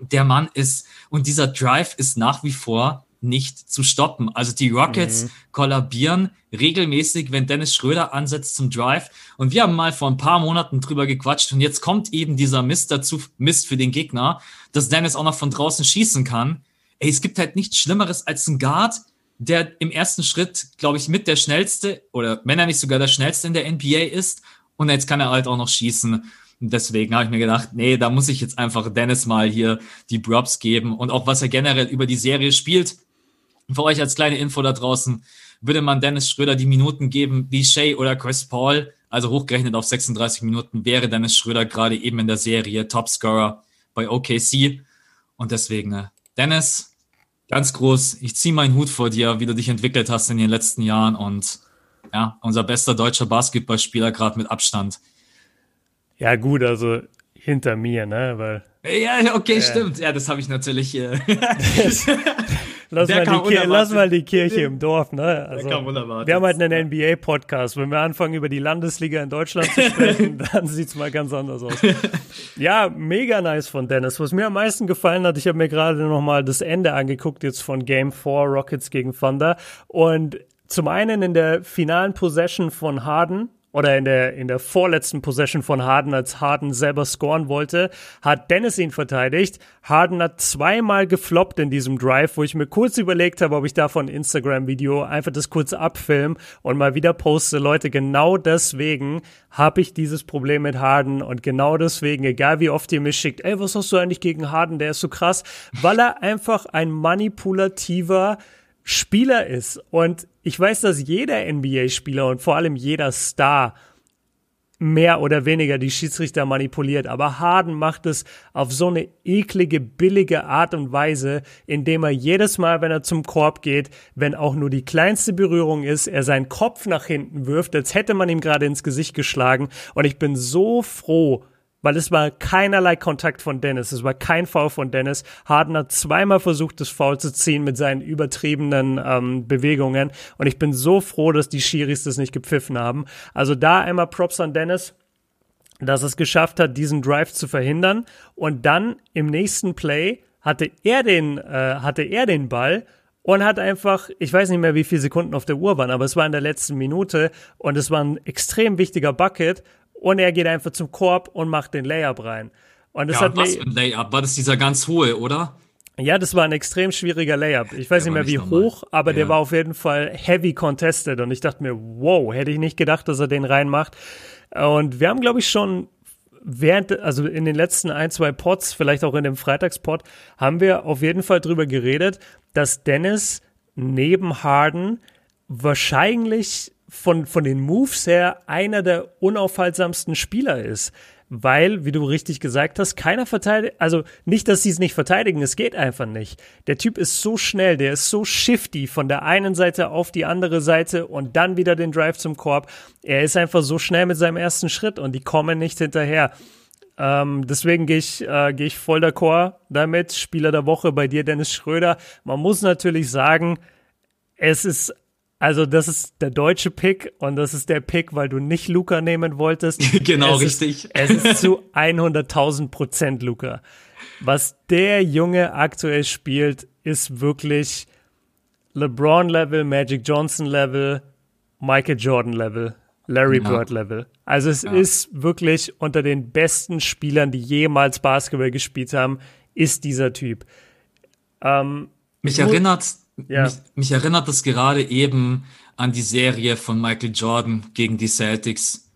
Der Mann ist, und dieser Drive ist nach wie vor nicht zu stoppen. Also die Rockets mhm. kollabieren regelmäßig, wenn Dennis Schröder ansetzt zum Drive. Und wir haben mal vor ein paar Monaten drüber gequatscht und jetzt kommt eben dieser Mist dazu, Mist für den Gegner, dass Dennis auch noch von draußen schießen kann. Ey, es gibt halt nichts Schlimmeres als ein Guard, der im ersten Schritt, glaube ich, mit der schnellste oder wenn er nicht sogar der schnellste in der NBA ist. Und jetzt kann er halt auch noch schießen. Und deswegen habe ich mir gedacht, nee, da muss ich jetzt einfach Dennis mal hier die Props geben und auch was er generell über die Serie spielt. Für euch als kleine Info da draußen, würde man Dennis Schröder die Minuten geben wie Shay oder Chris Paul, also hochgerechnet auf 36 Minuten, wäre Dennis Schröder gerade eben in der Serie Topscorer bei OKC. Und deswegen, äh, Dennis, ganz groß, ich ziehe meinen Hut vor dir, wie du dich entwickelt hast in den letzten Jahren und ja, unser bester deutscher Basketballspieler gerade mit Abstand. Ja, gut, also hinter mir, ne? Weil, ja, okay, äh, stimmt. Ja, das habe ich natürlich. Äh, [LAUGHS] [LAUGHS] lass, mal die, lass mal die Kirche im Dorf, ne? Also, wir haben halt einen NBA-Podcast. Wenn wir anfangen, über die Landesliga in Deutschland zu sprechen, [LAUGHS] dann sieht's mal ganz anders aus. ja, mega nice von Dennis. Was mir am meisten gefallen hat, ich habe mir gerade nochmal das Ende angeguckt, jetzt von Game 4 Rockets gegen Thunder. Und zum einen in der finalen Possession von Harden oder in der, in der vorletzten Possession von Harden, als Harden selber scoren wollte, hat Dennis ihn verteidigt. Harden hat zweimal gefloppt in diesem Drive, wo ich mir kurz überlegt habe, ob ich davon Instagram-Video einfach das kurz abfilm und mal wieder poste. Leute, genau deswegen habe ich dieses Problem mit Harden und genau deswegen, egal wie oft ihr mich schickt, ey, was hast du eigentlich gegen Harden, der ist so krass, weil er einfach ein manipulativer Spieler ist. Und ich weiß, dass jeder NBA-Spieler und vor allem jeder Star mehr oder weniger die Schiedsrichter manipuliert. Aber Harden macht es auf so eine eklige, billige Art und Weise, indem er jedes Mal, wenn er zum Korb geht, wenn auch nur die kleinste Berührung ist, er seinen Kopf nach hinten wirft, als hätte man ihm gerade ins Gesicht geschlagen. Und ich bin so froh, weil es war keinerlei Kontakt von Dennis. Es war kein Foul von Dennis. Harden hat zweimal versucht, das Foul zu ziehen mit seinen übertriebenen ähm, Bewegungen. Und ich bin so froh, dass die Schiris das nicht gepfiffen haben. Also da einmal Props an Dennis. dass es geschafft hat, diesen Drive zu verhindern. Und dann im nächsten Play hatte er den, äh, hatte er den Ball und hat einfach, ich weiß nicht mehr, wie viele Sekunden auf der Uhr waren, aber es war in der letzten Minute und es war ein extrem wichtiger Bucket und er geht einfach zum Korb und macht den Layup rein. Und das ja, hat was für ein Layup? War das dieser ganz hohe, oder? Ja, das war ein extrem schwieriger Layup. Ich weiß der nicht mehr, wie normal. hoch, aber ja. der war auf jeden Fall heavy contested und ich dachte mir, wow, hätte ich nicht gedacht, dass er den reinmacht. Und wir haben, glaube ich, schon während, also in den letzten ein, zwei Pods, vielleicht auch in dem Freitagspod, haben wir auf jeden Fall drüber geredet, dass Dennis neben Harden wahrscheinlich von, von den Moves her einer der unaufhaltsamsten Spieler ist weil, wie du richtig gesagt hast, keiner verteidigt, also nicht, dass sie es nicht verteidigen, es geht einfach nicht. Der Typ ist so schnell, der ist so shifty von der einen Seite auf die andere Seite und dann wieder den Drive zum Korb. Er ist einfach so schnell mit seinem ersten Schritt und die kommen nicht hinterher. Ähm, deswegen gehe ich, äh, geh ich voll d'accord damit. Spieler der Woche bei dir, Dennis Schröder. Man muss natürlich sagen, es ist also, das ist der deutsche Pick und das ist der Pick, weil du nicht Luca nehmen wolltest. [LAUGHS] genau, es richtig. Ist, [LAUGHS] es ist zu 100.000 Prozent Luca. Was der Junge aktuell spielt, ist wirklich LeBron-Level, Magic Johnson-Level, Michael Jordan-Level, Larry ja. Bird-Level. Also es ja. ist wirklich unter den besten Spielern, die jemals Basketball gespielt haben, ist dieser Typ. Ähm, Mich erinnert ja. Mich, mich erinnert das gerade eben an die Serie von Michael Jordan gegen die Celtics,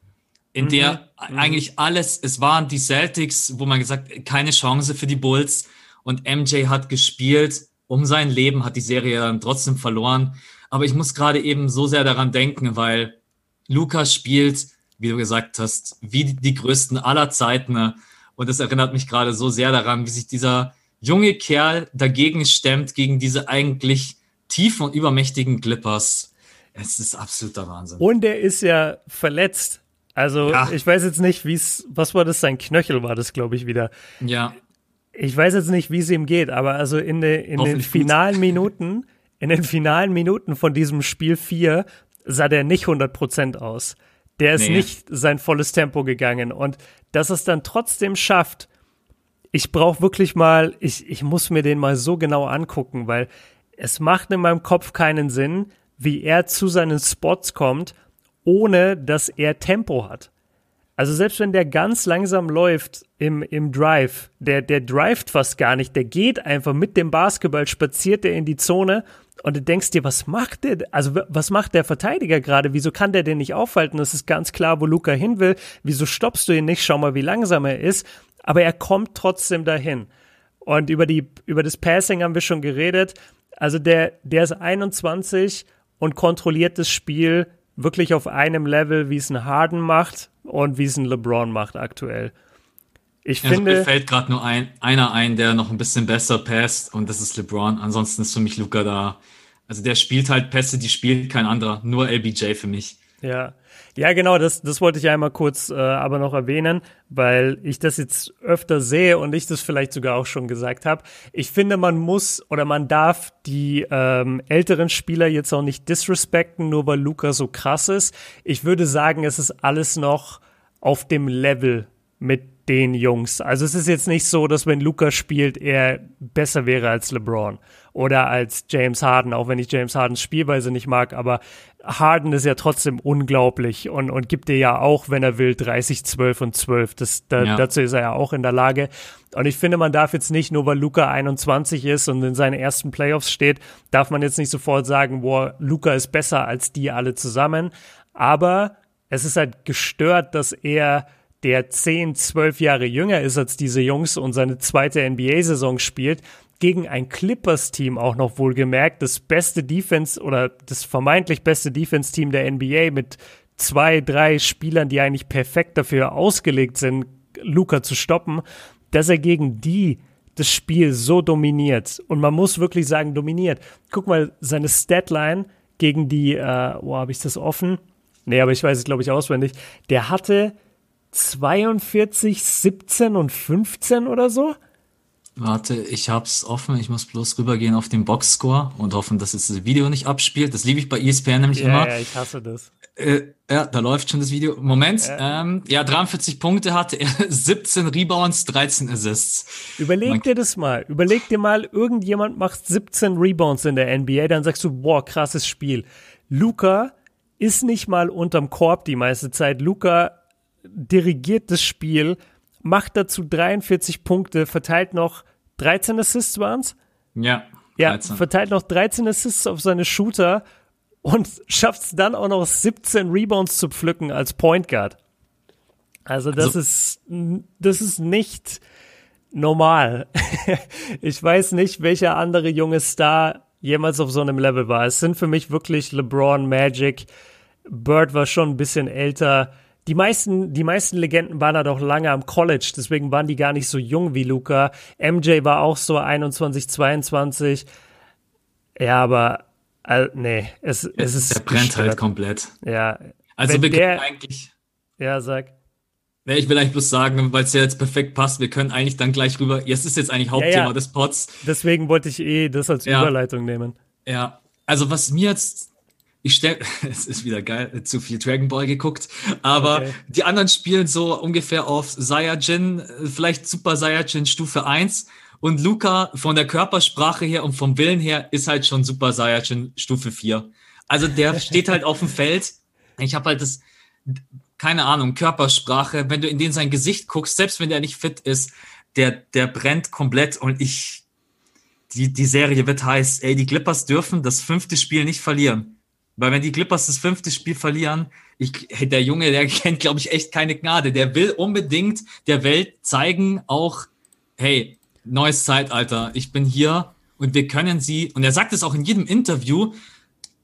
in mhm. der mhm. eigentlich alles, es waren die Celtics, wo man gesagt, keine Chance für die Bulls und MJ hat gespielt um sein Leben, hat die Serie dann trotzdem verloren. Aber ich muss gerade eben so sehr daran denken, weil Lukas spielt, wie du gesagt hast, wie die, die größten aller Zeiten. Ne? Und es erinnert mich gerade so sehr daran, wie sich dieser junge Kerl dagegen stemmt, gegen diese eigentlich tiefen und übermächtigen Clippers. Es ist absoluter Wahnsinn. Und er ist ja verletzt. Also ja. ich weiß jetzt nicht, wie es, was war das, sein Knöchel war das, glaube ich, wieder. Ja. Ich weiß jetzt nicht, wie es ihm geht, aber also in, de, in den finalen gut. Minuten, in den finalen Minuten von diesem Spiel 4 sah der nicht 100% aus. Der ist nee. nicht sein volles Tempo gegangen und dass es dann trotzdem schafft, ich brauche wirklich mal, ich, ich muss mir den mal so genau angucken, weil es macht in meinem Kopf keinen Sinn, wie er zu seinen Spots kommt, ohne dass er Tempo hat. Also selbst wenn der ganz langsam läuft im, im Drive, der, der drivet fast gar nicht, der geht einfach mit dem Basketball, spaziert er in die Zone und du denkst dir, was macht der, also was macht der Verteidiger gerade? Wieso kann der den nicht aufhalten? Das ist ganz klar, wo Luca hin will. Wieso stoppst du ihn nicht? Schau mal, wie langsam er ist aber er kommt trotzdem dahin. Und über die, über das Passing haben wir schon geredet. Also der, der ist 21 und kontrolliert das Spiel wirklich auf einem Level, wie es ein Harden macht und wie es ein LeBron macht aktuell. Ich ja, finde. Mir fällt gerade nur ein, einer ein, der noch ein bisschen besser passt und das ist LeBron. Ansonsten ist für mich Luca da. Also der spielt halt Pässe, die spielt kein anderer. Nur LBJ für mich. Ja. Ja, genau, das, das wollte ich einmal kurz äh, aber noch erwähnen, weil ich das jetzt öfter sehe und ich das vielleicht sogar auch schon gesagt habe. Ich finde, man muss oder man darf die ähm, älteren Spieler jetzt auch nicht disrespekten, nur weil Luca so krass ist. Ich würde sagen, es ist alles noch auf dem Level mit den Jungs. Also es ist jetzt nicht so, dass wenn Luca spielt, er besser wäre als LeBron oder als James Harden, auch wenn ich James Hardens Spielweise nicht mag, aber Harden ist ja trotzdem unglaublich und, und gibt dir ja auch, wenn er will, 30, 12 und 12. Das, da, ja. Dazu ist er ja auch in der Lage. Und ich finde, man darf jetzt nicht, nur weil Luca 21 ist und in seinen ersten Playoffs steht, darf man jetzt nicht sofort sagen, boah, Luca ist besser als die alle zusammen. Aber es ist halt gestört, dass er der 10, 12 Jahre jünger ist als diese Jungs und seine zweite NBA-Saison spielt, gegen ein Clippers-Team auch noch wohlgemerkt, das beste Defense oder das vermeintlich beste Defense-Team der NBA mit zwei, drei Spielern, die eigentlich perfekt dafür ausgelegt sind, Luca zu stoppen, dass er gegen die das Spiel so dominiert. Und man muss wirklich sagen, dominiert. Guck mal, seine Statline gegen die, äh, wo habe ich das offen? Nee, aber ich weiß es, glaube ich, auswendig. Der hatte 42, 17 und 15 oder so. Warte, ich hab's offen. Ich muss bloß rübergehen auf den Boxscore und hoffen, dass es das Video nicht abspielt. Das liebe ich bei ESPN nämlich ja, immer. Ja, ich hasse das. Äh, ja, da läuft schon das Video. Moment, ja, ähm, ja 43 Punkte hatte er, [LAUGHS] 17 Rebounds, 13 Assists. Überleg Man dir das mal. Überleg dir mal, irgendjemand macht 17 Rebounds in der NBA, dann sagst du, boah, krasses Spiel. Luca ist nicht mal unterm Korb die meiste Zeit. Luca dirigiert das Spiel, macht dazu 43 Punkte, verteilt noch 13 Assists waren's? Ja. 13. Ja, verteilt noch 13 Assists auf seine Shooter und [LAUGHS] schafft es dann auch noch 17 Rebounds zu pflücken als Point Guard. Also das also, ist das ist nicht normal. [LAUGHS] ich weiß nicht, welcher andere junge Star jemals auf so einem Level war. Es sind für mich wirklich LeBron, Magic, Bird war schon ein bisschen älter. Die meisten, die meisten Legenden waren da doch lange am College, deswegen waren die gar nicht so jung wie Luca. MJ war auch so 21, 22. Ja, aber äh, nee, es, es, es ist. Der brennt halt gestört. halt komplett. Ja. Also wir der, können eigentlich. Ja, sag. Ja, ich will eigentlich bloß sagen, weil es ja jetzt perfekt passt, wir können eigentlich dann gleich rüber. Jetzt ist jetzt eigentlich Hauptthema ja, ja. des Pods. Deswegen wollte ich eh das als ja. Überleitung nehmen. Ja, also was mir jetzt ich stell, [LAUGHS] es ist wieder geil, zu viel Dragon Ball geguckt, aber okay. die anderen spielen so ungefähr auf Saiyajin, vielleicht Super Saiyajin Stufe 1 und Luca von der Körpersprache her und vom Willen her ist halt schon Super Saiyajin Stufe 4. Also der [LAUGHS] steht halt auf dem Feld. Ich habe halt das, keine Ahnung, Körpersprache, wenn du in den sein Gesicht guckst, selbst wenn der nicht fit ist, der, der brennt komplett und ich, die, die Serie wird heiß, ey, die Clippers dürfen das fünfte Spiel nicht verlieren. Weil wenn die Clippers das fünfte Spiel verlieren, ich, der Junge, der [LAUGHS] kennt, glaube ich, echt keine Gnade. Der will unbedingt der Welt zeigen, auch, hey, neues Zeitalter, ich bin hier und wir können sie, und er sagt es auch in jedem Interview,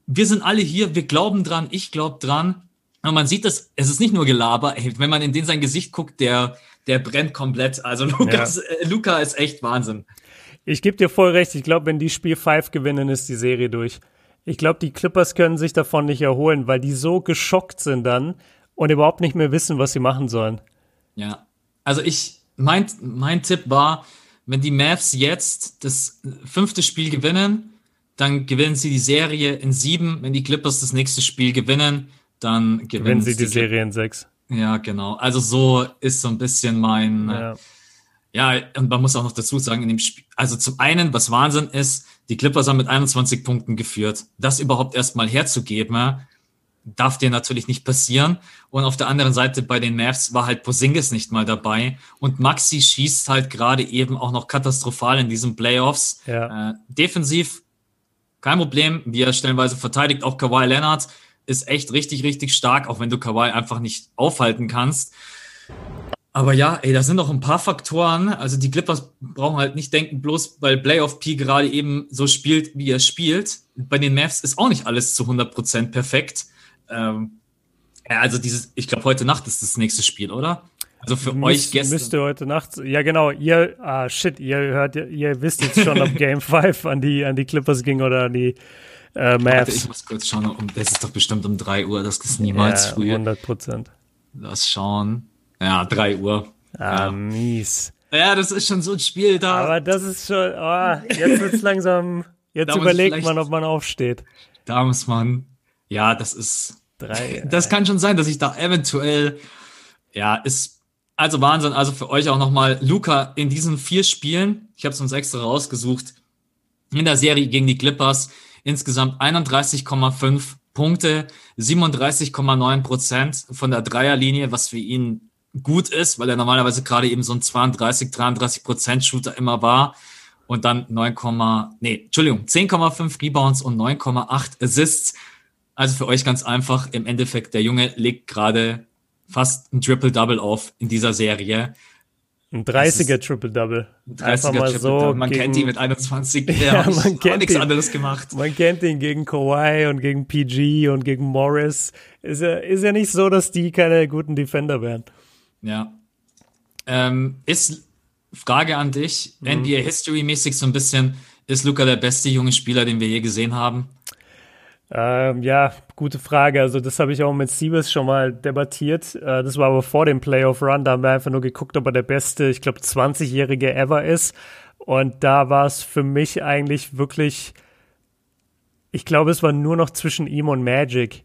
wir sind alle hier, wir glauben dran, ich glaube dran. Und man sieht das, es ist nicht nur Gelaber, hey, wenn man in den sein Gesicht guckt, der, der brennt komplett. Also [LAUGHS] Lukas, ja. äh, Luca ist echt Wahnsinn. Ich gebe dir voll recht, ich glaube, wenn die Spiel 5 gewinnen, ist die Serie durch. Ich glaube, die Clippers können sich davon nicht erholen, weil die so geschockt sind dann und überhaupt nicht mehr wissen, was sie machen sollen. Ja, also ich, mein, mein Tipp war, wenn die Mavs jetzt das fünfte Spiel gewinnen, dann gewinnen sie die Serie in sieben. Wenn die Clippers das nächste Spiel gewinnen, dann gewinnen, gewinnen sie die, die Serie in sechs. Ja, genau. Also so ist so ein bisschen mein, ja. Ja, und man muss auch noch dazu sagen, in dem Spiel, also zum einen, was Wahnsinn ist, die Clippers haben mit 21 Punkten geführt. Das überhaupt erstmal herzugeben, darf dir natürlich nicht passieren. Und auf der anderen Seite bei den Mavs war halt Posingis nicht mal dabei. Und Maxi schießt halt gerade eben auch noch katastrophal in diesen Playoffs. Ja. Äh, defensiv kein Problem, wie er stellenweise verteidigt. Auch Kawhi Leonard ist echt richtig, richtig stark, auch wenn du Kawhi einfach nicht aufhalten kannst. Aber ja, ey, da sind noch ein paar Faktoren. Also die Clippers brauchen halt nicht denken, bloß weil Playoff P gerade eben so spielt, wie er spielt. Bei den Mavs ist auch nicht alles zu 100% perfekt. Ähm, also dieses, ich glaube, heute Nacht ist das nächste Spiel, oder? Also für Müs euch gestern. Müsste heute Nacht, ja genau, ihr, ah shit, ihr hört, ihr wisst jetzt schon, ob [LAUGHS] Game 5 an die, an die Clippers ging oder an die äh, Mavs. Warte, ich muss kurz schauen, das ist doch bestimmt um 3 Uhr, das ist niemals ja, früher. 100 Prozent. Lass schauen. Ja, drei Uhr. Ah, ja. mies. Ja, das ist schon so ein Spiel da. Aber das ist schon, oh, jetzt wird's langsam, jetzt [LAUGHS] überlegt man, ob man aufsteht. Da muss man, ja, das ist, drei. Das kann schon sein, dass ich da eventuell, ja, ist, also Wahnsinn, also für euch auch nochmal, Luca, in diesen vier Spielen, ich habe es uns extra rausgesucht, in der Serie gegen die Clippers, insgesamt 31,5 Punkte, 37,9 Prozent von der Dreierlinie, was für ihn gut ist, weil er normalerweise gerade eben so ein 32, 33 Prozent Shooter immer war. Und dann 9, nee, Entschuldigung, 10,5 Rebounds und 9,8 Assists. Also für euch ganz einfach, im Endeffekt, der Junge legt gerade fast ein Triple-Double auf in dieser Serie. Ein 30er Triple-Double. 30er Triple so Man gegen, kennt ihn mit 21, [LAUGHS] der ja, man kennt nichts ihn, anderes gemacht. Man kennt ihn gegen Kawhi und gegen PG und gegen Morris. Ist ja, ist ja nicht so, dass die keine guten Defender wären. Ja. Ähm, ist Frage an dich, mhm. NBA History-mäßig so ein bisschen, ist Luca der beste junge Spieler, den wir je gesehen haben? Ähm, ja, gute Frage. Also das habe ich auch mit Siebes schon mal debattiert. Äh, das war aber vor dem Playoff Run. Da haben wir einfach nur geguckt, ob er der beste, ich glaube, 20-jährige ever ist. Und da war es für mich eigentlich wirklich, ich glaube, es war nur noch zwischen ihm und Magic,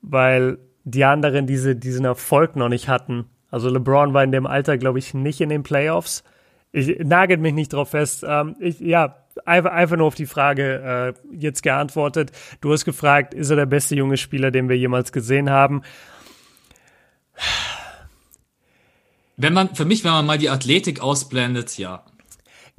weil die anderen diese, diesen Erfolg noch nicht hatten. Also LeBron war in dem Alter, glaube ich, nicht in den Playoffs. Ich nagelt mich nicht drauf fest. Ähm, ich, ja, einfach, einfach nur auf die Frage äh, jetzt geantwortet. Du hast gefragt, ist er der beste junge Spieler, den wir jemals gesehen haben? Wenn man, für mich, wenn man mal die Athletik ausblendet, ja.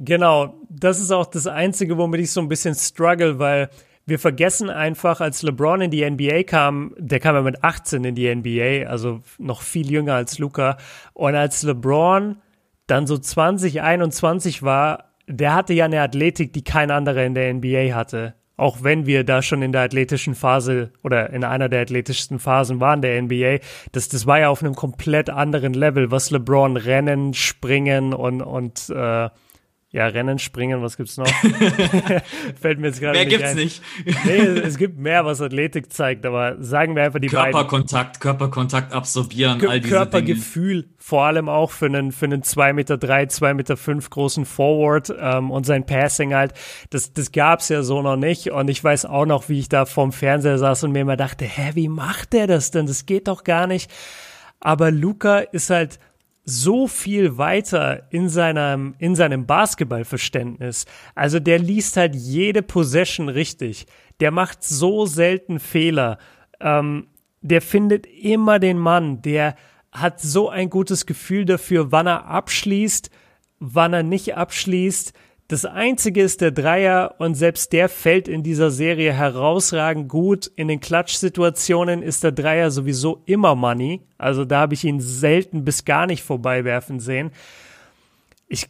Genau, das ist auch das Einzige, womit ich so ein bisschen struggle, weil wir vergessen einfach, als LeBron in die NBA kam, der kam ja mit 18 in die NBA, also noch viel jünger als Luca. Und als LeBron dann so 20, 21 war, der hatte ja eine Athletik, die kein anderer in der NBA hatte. Auch wenn wir da schon in der athletischen Phase oder in einer der athletischsten Phasen waren der NBA, das, das war ja auf einem komplett anderen Level, was LeBron Rennen, Springen und, und äh, ja, Rennen, Springen, was gibt's noch? [LAUGHS] Fällt mir jetzt gerade nicht gibt's ein. nicht. nee, es gibt mehr, was Athletik zeigt, aber sagen wir einfach die Körperkontakt, beiden. Körperkontakt absorbieren, K all diese Körpergefühl, Dinge. vor allem auch für einen, für einen 2 Meter 3, 2 Meter 5 großen Forward ähm, und sein Passing halt, das, das gab's ja so noch nicht und ich weiß auch noch, wie ich da vorm Fernseher saß und mir immer dachte, hä, wie macht der das denn? Das geht doch gar nicht. Aber Luca ist halt so viel weiter in seinem, in seinem Basketballverständnis. Also der liest halt jede Possession richtig. Der macht so selten Fehler. Ähm, der findet immer den Mann. Der hat so ein gutes Gefühl dafür, wann er abschließt, wann er nicht abschließt. Das einzige ist der Dreier und selbst der fällt in dieser Serie herausragend gut. In den Klatsch-Situationen ist der Dreier sowieso immer Money. Also da habe ich ihn selten bis gar nicht vorbeiwerfen sehen. Ich,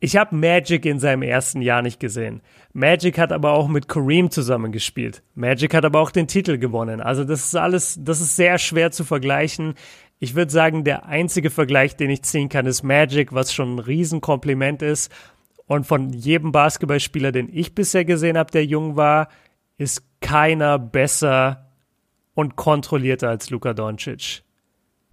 ich habe Magic in seinem ersten Jahr nicht gesehen. Magic hat aber auch mit Kareem zusammengespielt. Magic hat aber auch den Titel gewonnen. Also das ist alles, das ist sehr schwer zu vergleichen. Ich würde sagen, der einzige Vergleich, den ich ziehen kann, ist Magic, was schon ein Riesenkompliment ist. Und von jedem Basketballspieler, den ich bisher gesehen habe, der jung war, ist keiner besser und kontrollierter als Luka Doncic.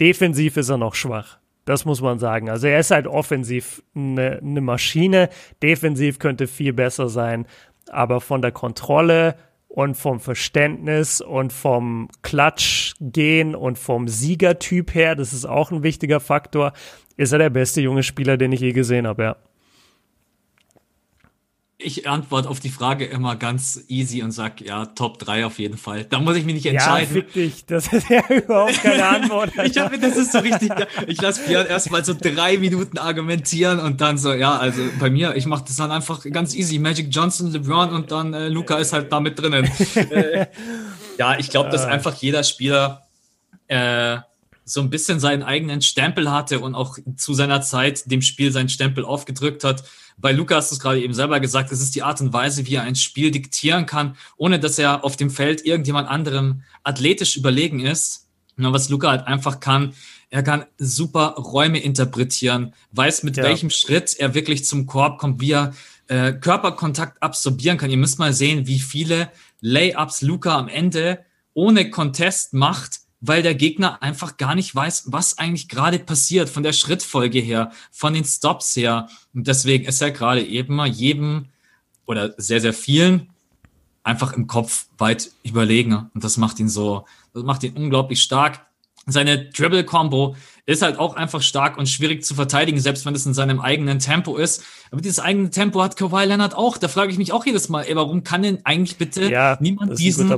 Defensiv ist er noch schwach. Das muss man sagen. Also er ist halt offensiv eine, eine Maschine. Defensiv könnte viel besser sein. Aber von der Kontrolle und vom Verständnis und vom Klatschgehen und vom Siegertyp her, das ist auch ein wichtiger Faktor, ist er der beste junge Spieler, den ich je gesehen habe, ja. Ich antworte auf die Frage immer ganz easy und sag ja, Top 3 auf jeden Fall. Da muss ich mich nicht entscheiden. Ja, fick dich. Das ist ja [LAUGHS] überhaupt keine [LAUGHS] Antwort. ich habe das ist so richtig. Ich lasse Björn erstmal so drei Minuten argumentieren und dann so, ja, also bei mir, ich mache das dann einfach ganz easy. Magic Johnson, LeBron und dann äh, Luca ist halt da mit drinnen. äh, [LAUGHS] ja, ich glaube, dass einfach jeder Spieler äh, so ein bisschen seinen eigenen Stempel hatte und auch zu seiner Zeit dem Spiel seinen Stempel aufgedrückt hat bei Luca hast du es gerade eben selber gesagt, es ist die Art und Weise, wie er ein Spiel diktieren kann, ohne dass er auf dem Feld irgendjemand anderem athletisch überlegen ist. Und was Luca halt einfach kann, er kann super Räume interpretieren, weiß mit ja. welchem Schritt er wirklich zum Korb kommt, wie er äh, Körperkontakt absorbieren kann. Ihr müsst mal sehen, wie viele Layups Luca am Ende ohne Contest macht, weil der Gegner einfach gar nicht weiß, was eigentlich gerade passiert, von der Schrittfolge her, von den Stops her. Und deswegen ist er gerade eben mal jedem oder sehr, sehr vielen einfach im Kopf weit überlegen. Und das macht ihn so, das macht ihn unglaublich stark. Seine Dribble-Combo ist halt auch einfach stark und schwierig zu verteidigen, selbst wenn es in seinem eigenen Tempo ist. Aber dieses eigene Tempo hat Kawhi Leonard auch. Da frage ich mich auch jedes Mal, ey, warum kann denn eigentlich bitte ja, niemand diesen,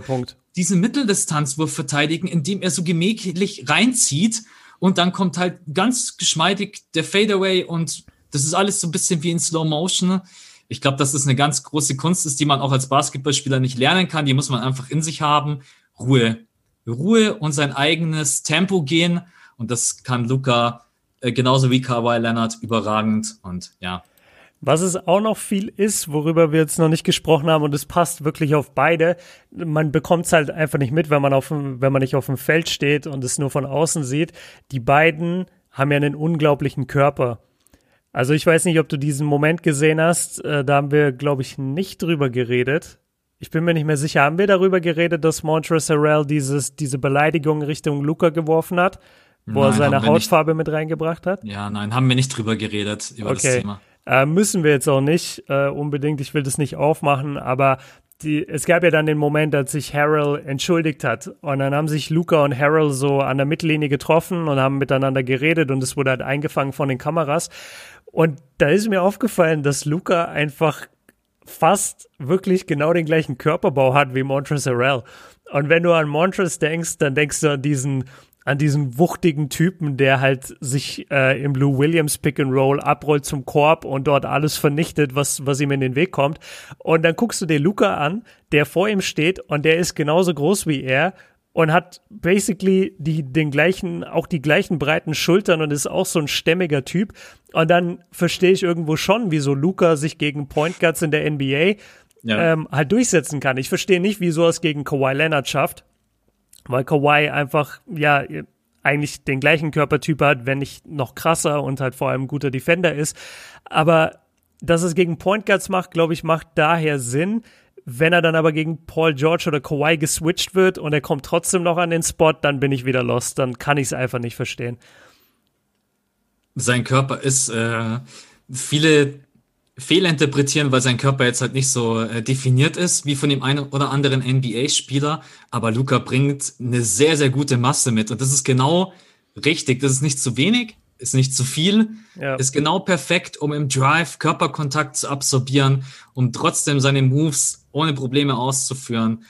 diesen Mitteldistanzwurf verteidigen, indem er so gemächlich reinzieht und dann kommt halt ganz geschmeidig der Fadeaway und das ist alles so ein bisschen wie in Slow Motion. Ich glaube, dass das eine ganz große Kunst ist, die man auch als Basketballspieler nicht lernen kann. Die muss man einfach in sich haben. Ruhe. Ruhe und sein eigenes Tempo gehen. Und das kann Luca äh, genauso wie Kawhi Leonard überragend. Und ja. Was es auch noch viel ist, worüber wir jetzt noch nicht gesprochen haben, und es passt wirklich auf beide. Man bekommt es halt einfach nicht mit, wenn man auf dem, wenn man nicht auf dem Feld steht und es nur von außen sieht. Die beiden haben ja einen unglaublichen Körper. Also ich weiß nicht, ob du diesen Moment gesehen hast. Äh, da haben wir, glaube ich, nicht drüber geredet. Ich bin mir nicht mehr sicher. Haben wir darüber geredet, dass Montrezl Harrell dieses, diese Beleidigung Richtung Luca geworfen hat, wo nein, er seine Hautfarbe nicht. mit reingebracht hat? Ja, nein, haben wir nicht drüber geredet, über okay. das Thema. Äh, müssen wir jetzt auch nicht äh, unbedingt. Ich will das nicht aufmachen, aber die, es gab ja dann den Moment, als sich Harold entschuldigt hat. Und dann haben sich Luca und Harold so an der Mittellinie getroffen und haben miteinander geredet und es wurde halt eingefangen von den Kameras. Und da ist mir aufgefallen, dass Luca einfach fast wirklich genau den gleichen Körperbau hat wie Montrezl Harrell. Und wenn du an Montrezl denkst, dann denkst du an diesen an diesen wuchtigen Typen, der halt sich äh, im Lou Williams Pick and Roll abrollt zum Korb und dort alles vernichtet, was, was ihm in den Weg kommt. Und dann guckst du dir Luca an, der vor ihm steht und der ist genauso groß wie er und hat basically die, den gleichen, auch die gleichen breiten Schultern und ist auch so ein stämmiger Typ. Und dann verstehe ich irgendwo schon, wieso Luca sich gegen Point Guards in der NBA ja. ähm, halt durchsetzen kann. Ich verstehe nicht, wieso er es gegen Kawhi Leonard schafft weil Kawhi einfach, ja, eigentlich den gleichen Körpertyp hat, wenn nicht noch krasser und halt vor allem guter Defender ist. Aber dass es gegen Point Guards macht, glaube ich, macht daher Sinn. Wenn er dann aber gegen Paul George oder Kawhi geswitcht wird und er kommt trotzdem noch an den Spot, dann bin ich wieder lost. Dann kann ich es einfach nicht verstehen. Sein Körper ist, äh, viele fehlinterpretieren, weil sein Körper jetzt halt nicht so äh, definiert ist wie von dem einen oder anderen NBA-Spieler. Aber Luca bringt eine sehr, sehr gute Masse mit. Und das ist genau richtig. Das ist nicht zu wenig, ist nicht zu viel, ja. ist genau perfekt, um im Drive Körperkontakt zu absorbieren, um trotzdem seine Moves ohne Probleme auszuführen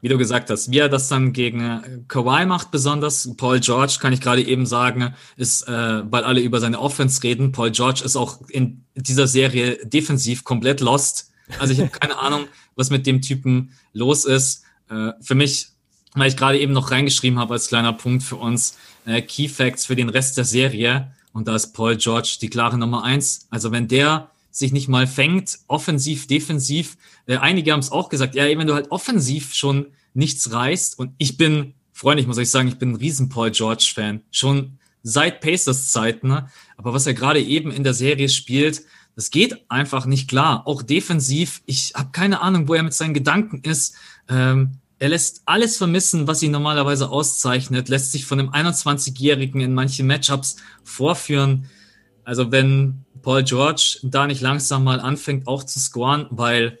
wie du gesagt hast, wie er das dann gegen äh, Kawhi macht, besonders Paul George, kann ich gerade eben sagen, ist, äh, weil alle über seine Offense reden. Paul George ist auch in dieser Serie defensiv komplett lost. Also ich habe keine [LAUGHS] Ahnung, was mit dem Typen los ist. Äh, für mich, weil ich gerade eben noch reingeschrieben habe als kleiner Punkt für uns, äh, Key Facts für den Rest der Serie. Und da ist Paul George die klare Nummer eins. Also wenn der sich nicht mal fängt, offensiv, defensiv. Äh, einige haben es auch gesagt, ja, wenn du halt offensiv schon nichts reißt und ich bin, Freunde, ich muss euch sagen, ich bin ein riesen Paul George-Fan, schon seit Pacers Zeiten, ne? aber was er gerade eben in der Serie spielt, das geht einfach nicht klar. Auch defensiv, ich habe keine Ahnung, wo er mit seinen Gedanken ist. Ähm, er lässt alles vermissen, was ihn normalerweise auszeichnet, lässt sich von einem 21-Jährigen in manchen Matchups vorführen. Also wenn Paul George da nicht langsam mal anfängt, auch zu scoren, weil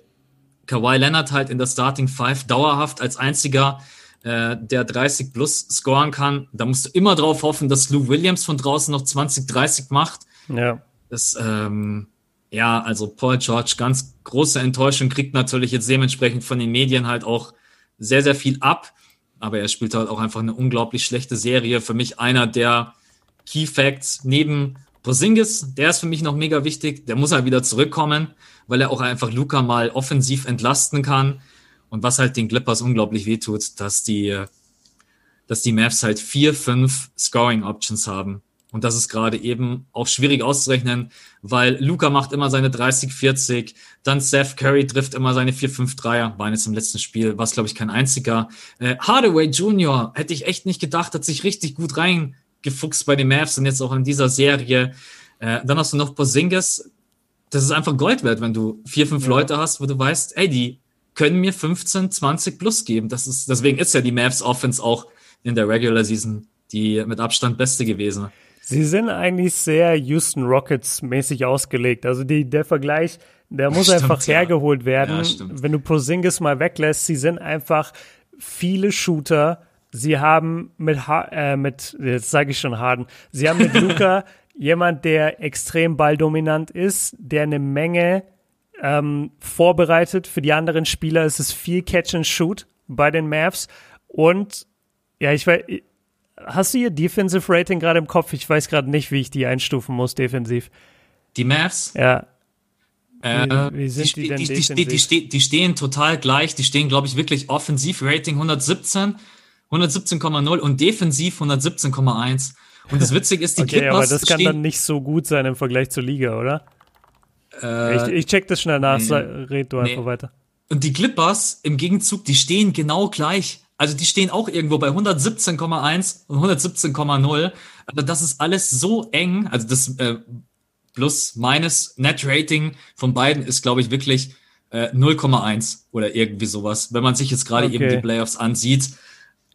Kawhi Leonard halt in der Starting Five dauerhaft als einziger, äh, der 30 plus scoren kann. Da musst du immer drauf hoffen, dass Lou Williams von draußen noch 20, 30 macht. Ja. Das, ähm, ja, also Paul George, ganz große Enttäuschung, kriegt natürlich jetzt dementsprechend von den Medien halt auch sehr, sehr viel ab. Aber er spielt halt auch einfach eine unglaublich schlechte Serie. Für mich einer der Key Facts neben Porzingis, der ist für mich noch mega wichtig. Der muss halt wieder zurückkommen, weil er auch einfach Luca mal offensiv entlasten kann. Und was halt den Clippers unglaublich wehtut, dass die, dass die Mavs halt vier, fünf Scoring Options haben. Und das ist gerade eben auch schwierig auszurechnen, weil Luca macht immer seine 30, 40, dann Seth Curry trifft immer seine 4, 5 Dreier, war jetzt im letzten Spiel, war es glaube ich kein einziger. Äh, Hardaway Jr. hätte ich echt nicht gedacht, hat sich richtig gut rein gefuchst bei den Mavs und jetzt auch in dieser Serie. Äh, dann hast du noch Porzingis. Das ist einfach Gold wert, wenn du vier, fünf ja. Leute hast, wo du weißt, ey, die können mir 15, 20 plus geben. Das ist, deswegen ist ja die Mavs Offense auch in der Regular Season die mit Abstand beste gewesen. Sie sind eigentlich sehr Houston Rockets mäßig ausgelegt. Also die, der Vergleich, der muss [LAUGHS] stimmt, einfach hergeholt werden. Ja, wenn du Porzingis mal weglässt, sie sind einfach viele Shooter, sie haben mit, ha äh, mit jetzt sage ich schon Harden, sie haben mit [LAUGHS] Luca jemand, der extrem balldominant ist, der eine Menge ähm, vorbereitet. Für die anderen Spieler ist es viel Catch and Shoot bei den Mavs. Und ja, ich weiß, hast du ihr Defensive Rating gerade im Kopf? Ich weiß gerade nicht, wie ich die einstufen muss, defensiv. Die Mavs? Ja. Wie, wie sind die, die denn die, die, die, die, stehen total gleich. Die stehen, glaube ich, wirklich offensiv Rating 117 117,0 und defensiv 117,1. Und das Witzige ist, die [LAUGHS] okay, Clippers. Aber das kann dann nicht so gut sein im Vergleich zur Liga, oder? Äh, ich, ich, check das schnell nach, nee, red du nee. einfach weiter. Und die Clippers im Gegenzug, die stehen genau gleich. Also die stehen auch irgendwo bei 117,1 und 117,0. Aber das ist alles so eng. Also das äh, plus minus Net Rating von beiden ist, glaube ich, wirklich äh, 0,1 oder irgendwie sowas. Wenn man sich jetzt gerade okay. eben die Playoffs ansieht.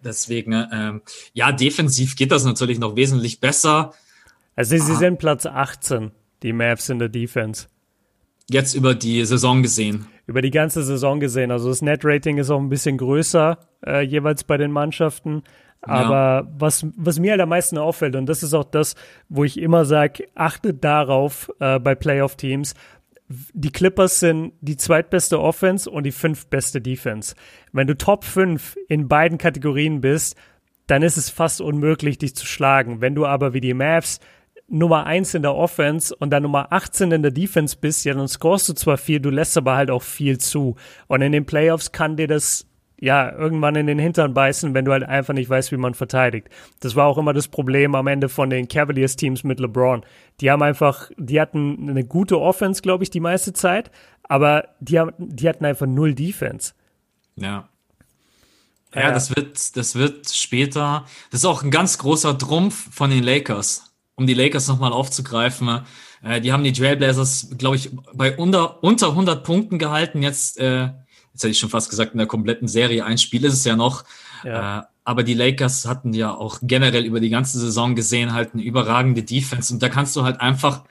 Deswegen, ähm, ja, defensiv geht das natürlich noch wesentlich besser. Also sie ah. sind Platz 18, die Mavs in der Defense. jetzt über die Saison gesehen. Über die ganze Saison gesehen. Also das Net-Rating ist auch ein bisschen größer äh, jeweils bei den Mannschaften. Aber ja. was, was mir halt am meisten auffällt, und das ist auch das, wo ich immer sage, achtet darauf äh, bei Playoff-Teams, die Clippers sind die zweitbeste Offense und die fünftbeste Defense. Wenn du Top 5 in beiden Kategorien bist, dann ist es fast unmöglich, dich zu schlagen. Wenn du aber wie die Mavs Nummer 1 in der Offense und dann Nummer 18 in der Defense bist, ja, dann scorest du zwar viel, du lässt aber halt auch viel zu. Und in den Playoffs kann dir das ja, irgendwann in den Hintern beißen, wenn du halt einfach nicht weißt, wie man verteidigt. Das war auch immer das Problem am Ende von den Cavaliers-Teams mit LeBron. Die haben einfach, die hatten eine gute Offense, glaube ich, die meiste Zeit, aber die, haben, die hatten einfach null Defense. Ja. Ja, ja, das wird, das wird später, das ist auch ein ganz großer Trumpf von den Lakers, um die Lakers nochmal aufzugreifen. Äh, die haben die Trailblazers, glaube ich, bei unter, unter 100 Punkten gehalten, jetzt äh, jetzt hätte ich schon fast gesagt, in der kompletten Serie. Ein Spiel ist es ja noch. Ja. Äh, aber die Lakers hatten ja auch generell über die ganze Saison gesehen halt eine überragende Defense. Und da kannst du halt einfach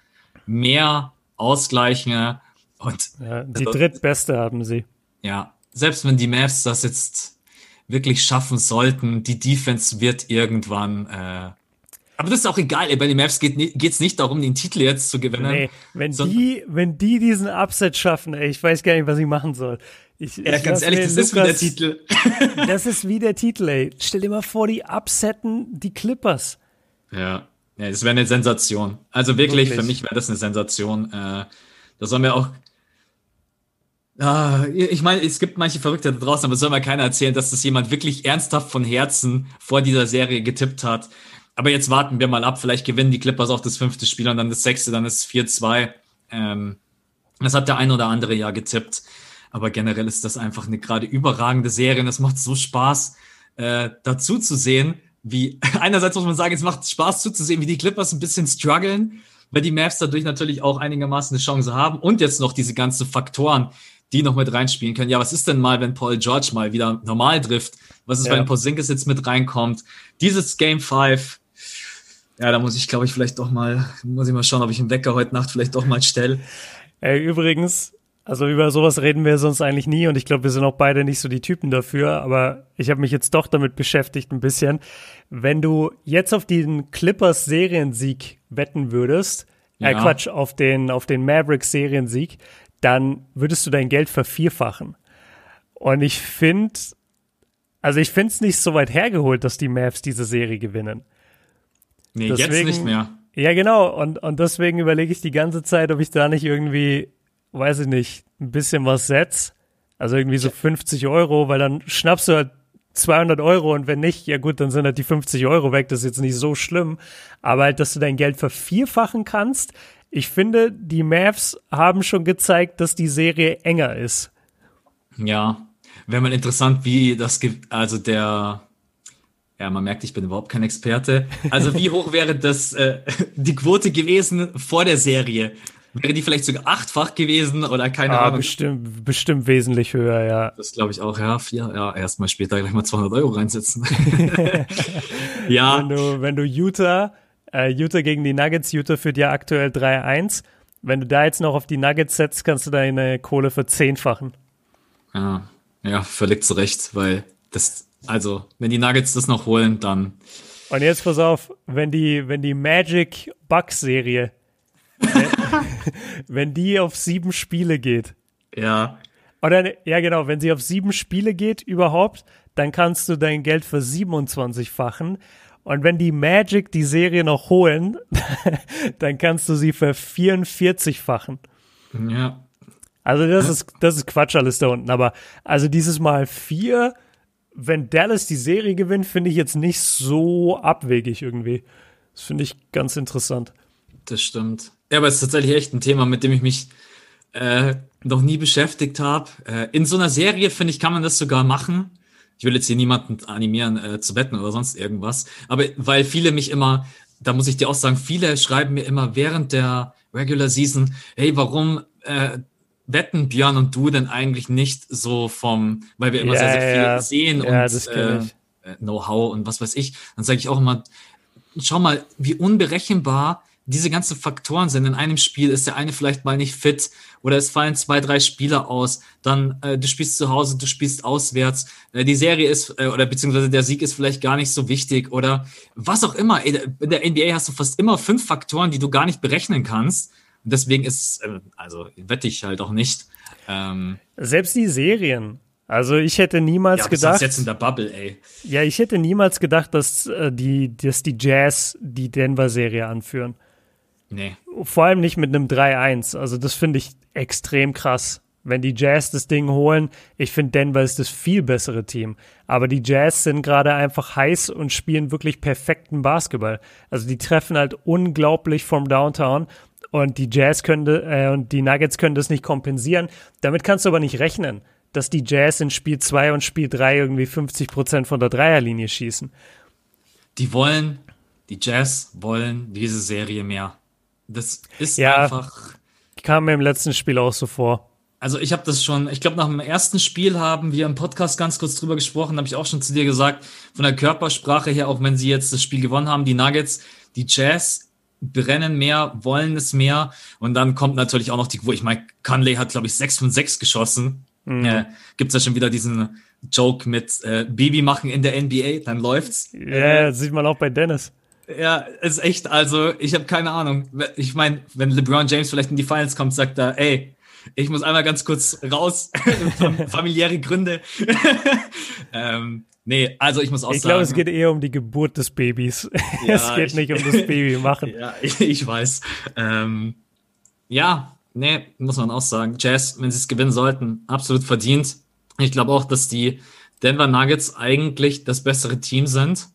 mehr ausgleichen. Und ja, die also, drittbeste haben sie. Ja, selbst wenn die Mavs das jetzt wirklich schaffen sollten, die Defense wird irgendwann äh, aber das ist auch egal, ey, bei den Mavs geht es nicht darum, den Titel jetzt zu gewinnen. Nee, wenn die, wenn die diesen Upset schaffen, ey, ich weiß gar nicht, was ich machen soll. Ich, ja, ich ganz ehrlich, das Lukas, ist wie der Titel. [LAUGHS] das ist wie der Titel, ey. Stell dir mal vor, die upsetten die Clippers. Ja, ja das wäre eine Sensation. Also wirklich, wirklich? für mich wäre das eine Sensation. Äh, da soll mir auch Ah, ich meine, es gibt manche Verrückte da draußen, aber soll mir keiner erzählen, dass das jemand wirklich ernsthaft von Herzen vor dieser Serie getippt hat. Aber jetzt warten wir mal ab. Vielleicht gewinnen die Clippers auch das fünfte Spiel und dann das sechste, dann ist 4-2. Ähm, das hat der ein oder andere ja getippt. Aber generell ist das einfach eine gerade überragende Serie und es macht so Spaß, äh, dazu zu sehen, wie, [LAUGHS] einerseits muss man sagen, es macht Spaß zuzusehen, wie die Clippers ein bisschen strugglen, weil die Mavs dadurch natürlich auch einigermaßen eine Chance haben und jetzt noch diese ganzen Faktoren, die noch mit reinspielen können. Ja, was ist denn mal, wenn Paul George mal wieder normal trifft? Was ist, ja. wenn Porzingis jetzt mit reinkommt? Dieses Game 5, ja, da muss ich, glaube ich, vielleicht doch mal, muss ich mal schauen, ob ich einen Wecker heute Nacht vielleicht doch mal stelle. Ey, übrigens, also über sowas reden wir sonst eigentlich nie und ich glaube, wir sind auch beide nicht so die Typen dafür, aber ich habe mich jetzt doch damit beschäftigt ein bisschen. Wenn du jetzt auf den Clippers Seriensieg wetten würdest, äh, ja. äh Quatsch, auf den, auf den Mavericks Seriensieg, dann würdest du dein Geld vervierfachen. Und ich finde, also ich finde es nicht so weit hergeholt, dass die Mavs diese Serie gewinnen. Nee, deswegen, jetzt nicht mehr. Ja, genau. Und, und deswegen überlege ich die ganze Zeit, ob ich da nicht irgendwie weiß ich nicht, ein bisschen was setzt. Also irgendwie so 50 Euro, weil dann schnappst du halt 200 Euro und wenn nicht, ja gut, dann sind halt die 50 Euro weg. Das ist jetzt nicht so schlimm. Aber halt, dass du dein Geld vervierfachen kannst. Ich finde, die Mavs haben schon gezeigt, dass die Serie enger ist. Ja, wäre mal interessant, wie das, also der, ja, man merkt, ich bin überhaupt kein Experte. Also wie hoch wäre das, äh, [LAUGHS] die Quote gewesen vor der Serie? Wäre die vielleicht sogar achtfach gewesen oder keine ah, Ahnung? Bestimmt, bestimmt wesentlich höher, ja. Das glaube ich auch, ja. Vier, ja, erstmal später gleich mal 200 Euro reinsetzen. [LAUGHS] [LAUGHS] ja. Wenn du, wenn du Utah, äh, Utah gegen die Nuggets, Utah führt ja aktuell 3-1. Wenn du da jetzt noch auf die Nuggets setzt, kannst du deine Kohle verzehnfachen. Ja, ja, völlig zu Recht, weil das, also, wenn die Nuggets das noch holen, dann. Und jetzt pass auf, wenn die, wenn die Magic Bucks Serie [LAUGHS] wenn die auf sieben Spiele geht. Ja. Oder, ja, genau, wenn sie auf sieben Spiele geht überhaupt, dann kannst du dein Geld für 27-fachen. Und wenn die Magic die Serie noch holen, [LAUGHS] dann kannst du sie für 44-fachen. Ja. Also das ist, das ist Quatsch alles da unten. Aber also dieses Mal vier, wenn Dallas die Serie gewinnt, finde ich jetzt nicht so abwegig irgendwie. Das finde ich ganz interessant. Das stimmt. Ja, aber es ist tatsächlich echt ein Thema, mit dem ich mich äh, noch nie beschäftigt habe. Äh, in so einer Serie, finde ich, kann man das sogar machen. Ich will jetzt hier niemanden animieren äh, zu wetten oder sonst irgendwas. Aber weil viele mich immer, da muss ich dir auch sagen, viele schreiben mir immer während der Regular Season, hey, warum äh, wetten Björn und du denn eigentlich nicht so vom, weil wir immer ja, sehr, sehr viel ja. sehen ja, und äh, äh, Know-how und was weiß ich. Dann sage ich auch immer, schau mal, wie unberechenbar diese ganzen Faktoren sind. In einem Spiel ist der eine vielleicht mal nicht fit oder es fallen zwei, drei Spieler aus. Dann äh, du spielst zu Hause, du spielst auswärts. Äh, die Serie ist äh, oder beziehungsweise der Sieg ist vielleicht gar nicht so wichtig oder was auch immer. In der NBA hast du fast immer fünf Faktoren, die du gar nicht berechnen kannst. Und deswegen ist, äh, also wette ich halt auch nicht. Ähm, Selbst die Serien. Also ich hätte niemals ja, gedacht. Jetzt in der Bubble, ey. Ja, ich hätte niemals gedacht, dass äh, die, dass die Jazz die Denver-Serie anführen. Nee. Vor allem nicht mit einem 3-1. Also das finde ich extrem krass. Wenn die Jazz das Ding holen, ich finde Denver ist das viel bessere Team. Aber die Jazz sind gerade einfach heiß und spielen wirklich perfekten Basketball. Also die treffen halt unglaublich vom Downtown und die Jazz können äh, und die Nuggets können das nicht kompensieren. Damit kannst du aber nicht rechnen, dass die Jazz in Spiel 2 und Spiel 3 irgendwie 50 Prozent von der Dreierlinie schießen. Die wollen, die Jazz wollen diese Serie mehr. Das ist ja, einfach. Kam mir im letzten Spiel auch so vor. Also ich habe das schon, ich glaube, nach dem ersten Spiel haben wir im Podcast ganz kurz drüber gesprochen, habe ich auch schon zu dir gesagt, von der Körpersprache her, auch wenn sie jetzt das Spiel gewonnen haben, die Nuggets, die Jazz brennen mehr, wollen es mehr. Und dann kommt natürlich auch noch die, wo ich meine, Conley hat, glaube ich, 6 von 6 geschossen. Mhm. Äh, Gibt ja schon wieder diesen Joke mit äh, Baby machen in der NBA, dann läuft's. Ja, das sieht man auch bei Dennis. Ja, ist echt, also ich habe keine Ahnung. Ich meine, wenn LeBron James vielleicht in die Finals kommt, sagt er, ey, ich muss einmal ganz kurz raus, [LAUGHS] familiäre Gründe. [LAUGHS] ähm, nee, also ich muss auch ich sagen. Ich glaube, es geht eher um die Geburt des Babys. [LAUGHS] Ja, es geht ich, nicht um das Baby machen. Ja, ich, ich weiß. Ähm, ja, nee, muss man auch sagen. Jazz, wenn sie es gewinnen sollten, absolut verdient. Ich glaube auch, dass die Denver Nuggets eigentlich das bessere Team sind.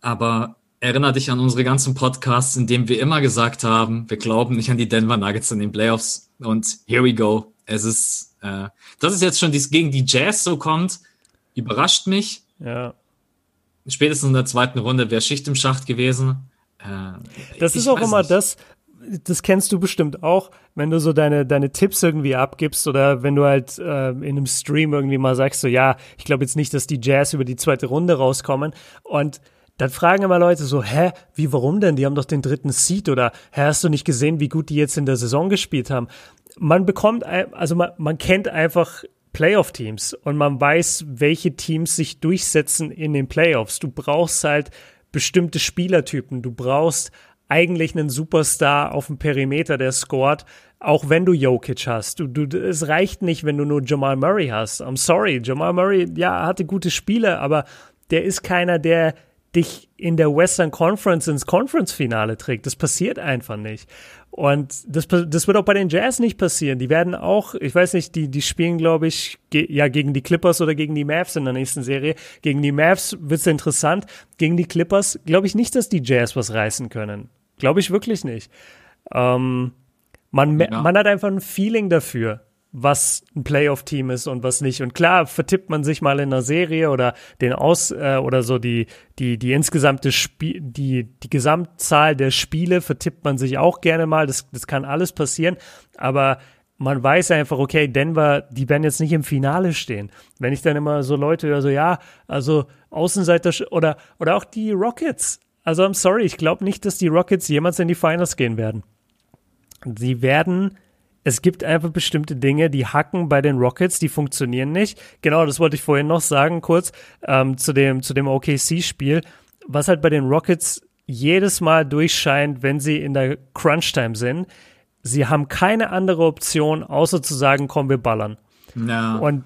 Aber erinnere dich an unsere ganzen Podcasts, in denen wir immer gesagt haben, wir glauben nicht an die Denver Nuggets in den Playoffs. Und here we go. Es ist, äh, dass es jetzt schon dies gegen die Jazz so kommt, überrascht mich. Ja. Spätestens in der zweiten Runde wäre Schicht im Schacht gewesen. Äh, das ist auch immer nicht. das, das kennst du bestimmt auch, wenn du so deine, deine Tipps irgendwie abgibst oder wenn du halt äh, in einem Stream irgendwie mal sagst, so ja, ich glaube jetzt nicht, dass die Jazz über die zweite Runde rauskommen. Und dann fragen immer Leute so, hä, wie, warum denn? Die haben doch den dritten Seed oder, hä, hast du nicht gesehen, wie gut die jetzt in der Saison gespielt haben? Man bekommt, also man, man kennt einfach Playoff-Teams und man weiß, welche Teams sich durchsetzen in den Playoffs. Du brauchst halt bestimmte Spielertypen. Du brauchst eigentlich einen Superstar auf dem Perimeter, der scored, auch wenn du Jokic hast. Du, du, es reicht nicht, wenn du nur Jamal Murray hast. I'm sorry, Jamal Murray, ja, hatte gute Spiele, aber der ist keiner, der dich in der Western Conference ins Conference-Finale trägt. Das passiert einfach nicht. Und das, das wird auch bei den Jazz nicht passieren. Die werden auch, ich weiß nicht, die, die spielen, glaube ich, ge ja gegen die Clippers oder gegen die Mavs in der nächsten Serie. Gegen die Mavs wird's interessant. Gegen die Clippers glaube ich nicht, dass die Jazz was reißen können. Glaube ich wirklich nicht. Ähm, man, ja. man hat einfach ein Feeling dafür was ein Playoff-Team ist und was nicht. Und klar, vertippt man sich mal in einer Serie oder den Aus äh, oder so die die die insgesamte Spiel die die Gesamtzahl der Spiele vertippt man sich auch gerne mal. Das das kann alles passieren, aber man weiß einfach, okay, Denver, die werden jetzt nicht im Finale stehen. Wenn ich dann immer so Leute höre, so ja, also Außenseiter oder oder auch die Rockets. Also I'm sorry, ich glaube nicht, dass die Rockets jemals in die Finals gehen werden. Sie werden es gibt einfach bestimmte Dinge, die hacken bei den Rockets, die funktionieren nicht. Genau, das wollte ich vorhin noch sagen, kurz ähm, zu dem, zu dem OKC-Spiel. Was halt bei den Rockets jedes Mal durchscheint, wenn sie in der Crunch-Time sind, sie haben keine andere Option, außer zu sagen, komm, wir ballern. No. Und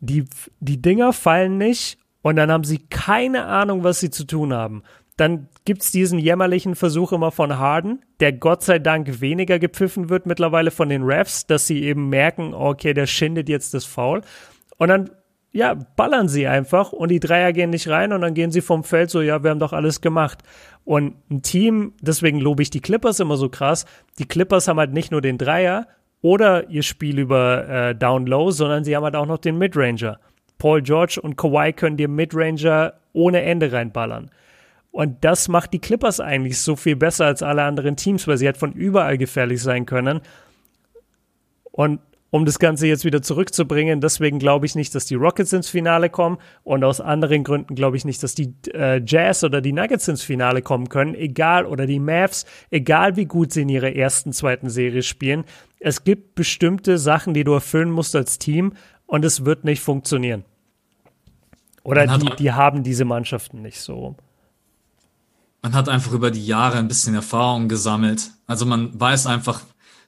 die, die Dinger fallen nicht und dann haben sie keine Ahnung, was sie zu tun haben. Dann gibt's diesen jämmerlichen Versuch immer von Harden, der Gott sei Dank weniger gepfiffen wird mittlerweile von den Refs, dass sie eben merken, okay, der schindet jetzt das Foul. Und dann, ja, ballern sie einfach und die Dreier gehen nicht rein und dann gehen sie vom Feld so, ja, wir haben doch alles gemacht. Und ein Team, deswegen lobe ich die Clippers immer so krass, die Clippers haben halt nicht nur den Dreier oder ihr Spiel über äh, Down Low, sondern sie haben halt auch noch den Midranger. Paul George und Kawhi können dir Midranger ohne Ende reinballern. Und das macht die Clippers eigentlich so viel besser als alle anderen Teams, weil sie halt von überall gefährlich sein können. Und um das Ganze jetzt wieder zurückzubringen. Deswegen glaube ich nicht, dass die Rockets ins Finale kommen. Und aus anderen Gründen glaube ich nicht, dass die äh, Jazz oder die Nuggets ins Finale kommen können. Egal, oder die Mavs, egal wie gut sie in ihrer ersten, zweiten Serie spielen. Es gibt bestimmte Sachen, die du erfüllen musst als Team und es wird nicht funktionieren. Oder die, die haben diese Mannschaften nicht so. Man hat einfach über die Jahre ein bisschen Erfahrung gesammelt. Also man weiß einfach,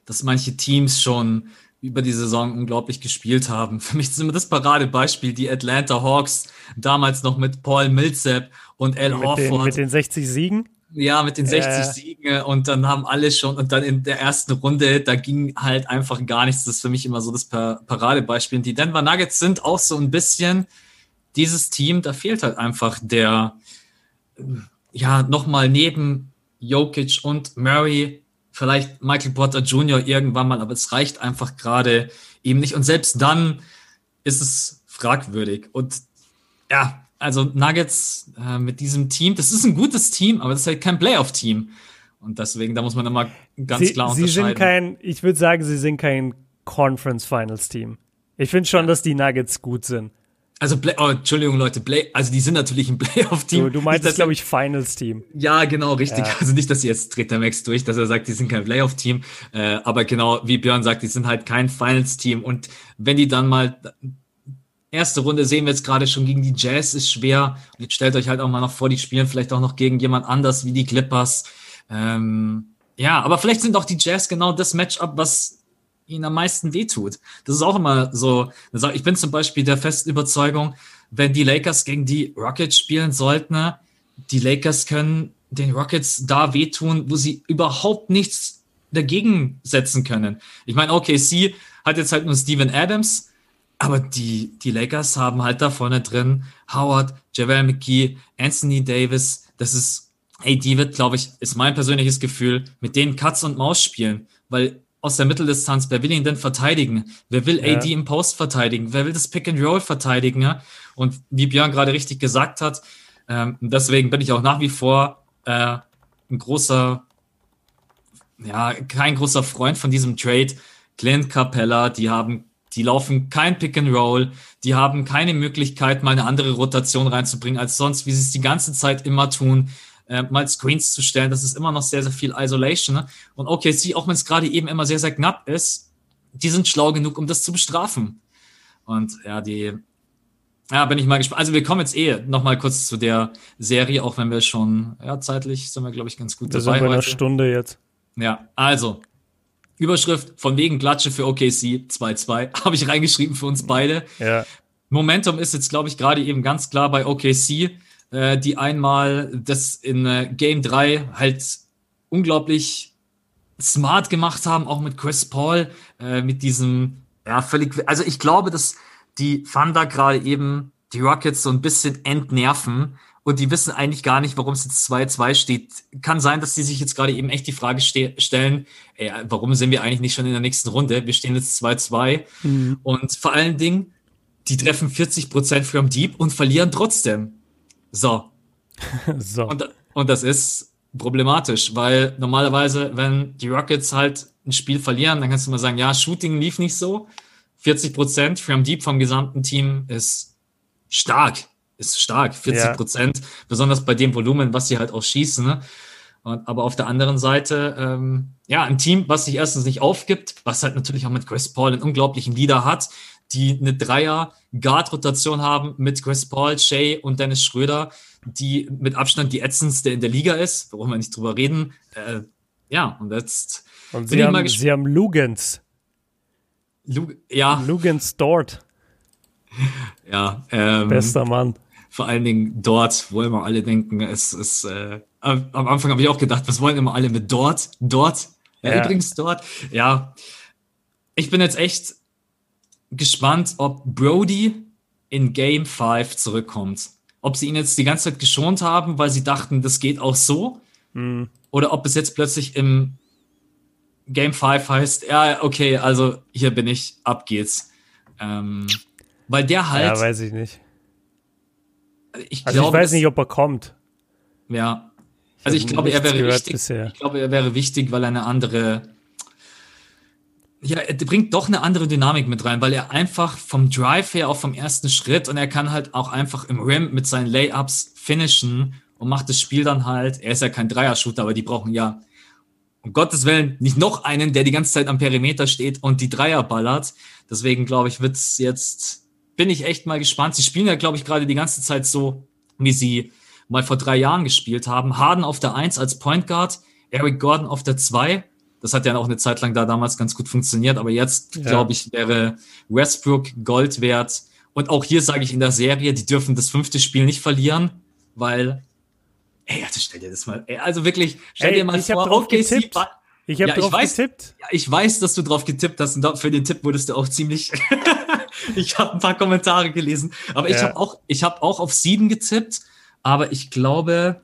dass manche Teams schon über die Saison unglaublich gespielt haben. [LAUGHS] Für mich ist immer das Paradebeispiel die Atlanta Hawks, damals noch mit Paul Millsap und Al Horford. Den, mit den 60 Siegen? Ja, mit den 60 äh. Siegen und dann haben alle schon und dann in der ersten Runde, da ging halt einfach gar nichts. Das ist für mich immer so das Paradebeispiel. Die Denver Nuggets sind auch so ein bisschen dieses Team, da fehlt halt einfach der, ja, nochmal neben Jokic und Murray, vielleicht Michael Porter Jr. irgendwann mal, aber es reicht einfach gerade eben nicht. Und selbst dann ist es fragwürdig. Und ja, also Nuggets äh, mit diesem Team, das ist ein gutes Team, aber das ist halt kein Playoff-Team. Und deswegen, da muss man immer ganz sie, klar unterscheiden. Sie sind kein, ich würde sagen, sie sind kein Conference Finals Team. Ich finde schon, ja. dass die Nuggets gut sind. Also, Play oh, Entschuldigung, Leute, Play also die sind natürlich ein [LAUGHS] Playoff-Team. Du, du meinst, glaube ich, Finals-Team. Ja, genau, richtig. Ja. Also nicht, dass jetzt dreht der Max durch, dass er sagt, die sind kein Playoff-Team. Äh, aber genau, wie Björn sagt, die sind halt kein Finals-Team. Und wenn die dann mal erste Runde sehen wir jetzt gerade schon gegen die Jazz ist schwer. Und jetzt stellt euch halt auch mal noch vor, die spielen vielleicht auch noch gegen jemand anders wie die Clippers. Ähm, ja, aber vielleicht sind auch die Jazz genau das Matchup, was ihnen am meisten wehtut. Das ist auch immer so. Ich bin zum Beispiel der festen Überzeugung, wenn die Lakers gegen die Rockets spielen sollten, ne, die Lakers können den Rockets da wehtun, wo sie überhaupt nichts dagegen setzen können. Ich meine, OKC hat jetzt halt nur Steven Adams, aber die, die Lakers haben halt da vorne drin Howard, JaVale McGee, Anthony Davis. Das ist, hey, die wird, glaube ich, ist mein persönliches Gefühl, mit denen Katz und Maus spielen, weil aus der Mitteldistanz, wer will ihn denn verteidigen? Wer will ja. AD im Post verteidigen? Wer will das Pick and Roll verteidigen? Ja? Und wie Björn gerade richtig gesagt hat, ähm, deswegen bin ich auch nach wie vor äh, ein großer, ja, kein großer Freund von diesem Trade. Clint Capella, die haben die laufen kein Pick and Roll, die haben keine Möglichkeit, mal eine andere Rotation reinzubringen als sonst, wie sie es die ganze Zeit immer tun, äh, mal Screens zu stellen. Das ist immer noch sehr, sehr viel Isolation. Ne? Und OKC, auch wenn es gerade eben immer sehr, sehr knapp ist, die sind schlau genug, um das zu bestrafen. Und ja, die, ja, bin ich mal gespannt. Also wir kommen jetzt eh noch mal kurz zu der Serie, auch wenn wir schon, ja, zeitlich sind wir, glaube ich, ganz gut wir dabei. Sind bei einer Stunde jetzt. Ja, also Überschrift von wegen Klatsche für OKC 2-2 [LAUGHS] habe ich reingeschrieben für uns beide. Ja. Momentum ist jetzt, glaube ich, gerade eben ganz klar bei OKC, äh, die einmal das in äh, Game 3 halt unglaublich smart gemacht haben, auch mit Chris Paul, äh, mit diesem, ja, völlig, also ich glaube, dass die Thunder gerade eben die Rockets so ein bisschen entnerven, und die wissen eigentlich gar nicht, warum es jetzt 2-2 steht. Kann sein, dass sie sich jetzt gerade eben echt die Frage ste stellen, ey, warum sind wir eigentlich nicht schon in der nächsten Runde? Wir stehen jetzt 2-2 mhm. und vor allen Dingen, die treffen 40 Prozent from Deep und verlieren trotzdem. So. [LAUGHS] so. Und, und das ist problematisch, weil normalerweise, wenn die Rockets halt ein Spiel verlieren, dann kannst du mal sagen, ja, Shooting lief nicht so. 40 Prozent from Deep vom gesamten Team ist stark ist stark, 40 Prozent, ja. besonders bei dem Volumen, was sie halt auch schießen. Ne? Und, aber auf der anderen Seite, ähm, ja, ein Team, was sich erstens nicht aufgibt, was halt natürlich auch mit Chris Paul einen unglaublichen Leader hat, die eine Dreier-Guard-Rotation haben mit Chris Paul, Shay und Dennis Schröder, die mit Abstand die ätzendste in der Liga ist, warum wir nicht drüber reden. Äh, ja, und jetzt. Und sie haben, sie haben Lugens. Lug ja. Lugens dort. [LAUGHS] Ja. Ähm, Bester Mann vor allen Dingen dort, wo immer alle denken, es ist, äh, am Anfang habe ich auch gedacht, was wollen immer alle mit dort, dort, ja. übrigens dort, ja. Ich bin jetzt echt gespannt, ob Brody in Game 5 zurückkommt. Ob sie ihn jetzt die ganze Zeit geschont haben, weil sie dachten, das geht auch so. Mhm. Oder ob es jetzt plötzlich im Game 5 heißt, ja, okay, also hier bin ich, ab geht's. Ähm, weil der halt. Ja, weiß ich nicht. Ich also glaube, ich weiß nicht, ob er kommt. Ja. Also ich, ich glaube, er wäre wichtig. Bisher. Ich glaube, er wäre wichtig, weil er eine andere, Ja, er bringt doch eine andere Dynamik mit rein, weil er einfach vom Drive her, auch vom ersten Schritt und er kann halt auch einfach im Rim mit seinen Layups finishen und macht das Spiel dann halt. Er ist ja kein Dreier-Shooter, aber die brauchen ja um Gottes Willen nicht noch einen, der die ganze Zeit am Perimeter steht und die Dreier ballert. Deswegen glaube ich, wird's jetzt, bin ich echt mal gespannt. Sie spielen ja, glaube ich, gerade die ganze Zeit so, wie sie mal vor drei Jahren gespielt haben. Harden auf der Eins als Point Guard, Eric Gordon auf der Zwei das hat ja auch eine Zeit lang da damals ganz gut funktioniert, aber jetzt, ja. glaube ich, wäre Westbrook Gold wert. Und auch hier sage ich in der Serie, die dürfen das fünfte Spiel nicht verlieren, weil, ey, also stell dir das mal, ey, also wirklich, stell ey, dir mal vor, OKC ich habe ja, drauf weiß, getippt. Ja, ich weiß, dass du drauf getippt hast und für den Tipp wurdest du auch ziemlich. [LAUGHS] ich habe ein paar Kommentare gelesen, aber ja. ich habe auch, ich habe auch auf sieben getippt, aber ich glaube,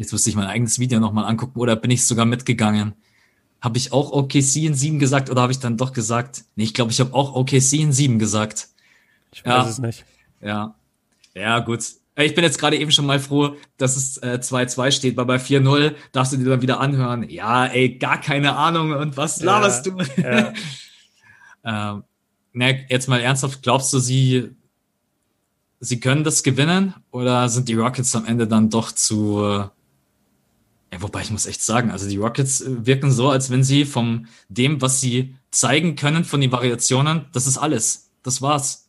Jetzt müsste ich mein eigenes Video nochmal angucken oder bin ich sogar mitgegangen? Habe ich auch OKC in sieben gesagt oder habe ich dann doch gesagt? Nee, ich glaube, ich habe auch OKC in sieben gesagt. Ich weiß ja. es nicht. Ja. Ja, gut. Ich bin jetzt gerade eben schon mal froh, dass es 2-2 äh, steht, weil bei 4-0 darfst du dir dann wieder anhören. Ja, ey, gar keine Ahnung und was laberst ja, du? Ja. [LAUGHS] ähm, ne, jetzt mal ernsthaft, glaubst du, sie, sie können das gewinnen oder sind die Rockets am Ende dann doch zu, äh, ja, wobei ich muss echt sagen, also die Rockets äh, wirken so, als wenn sie von dem, was sie zeigen können, von den Variationen, das ist alles. Das war's.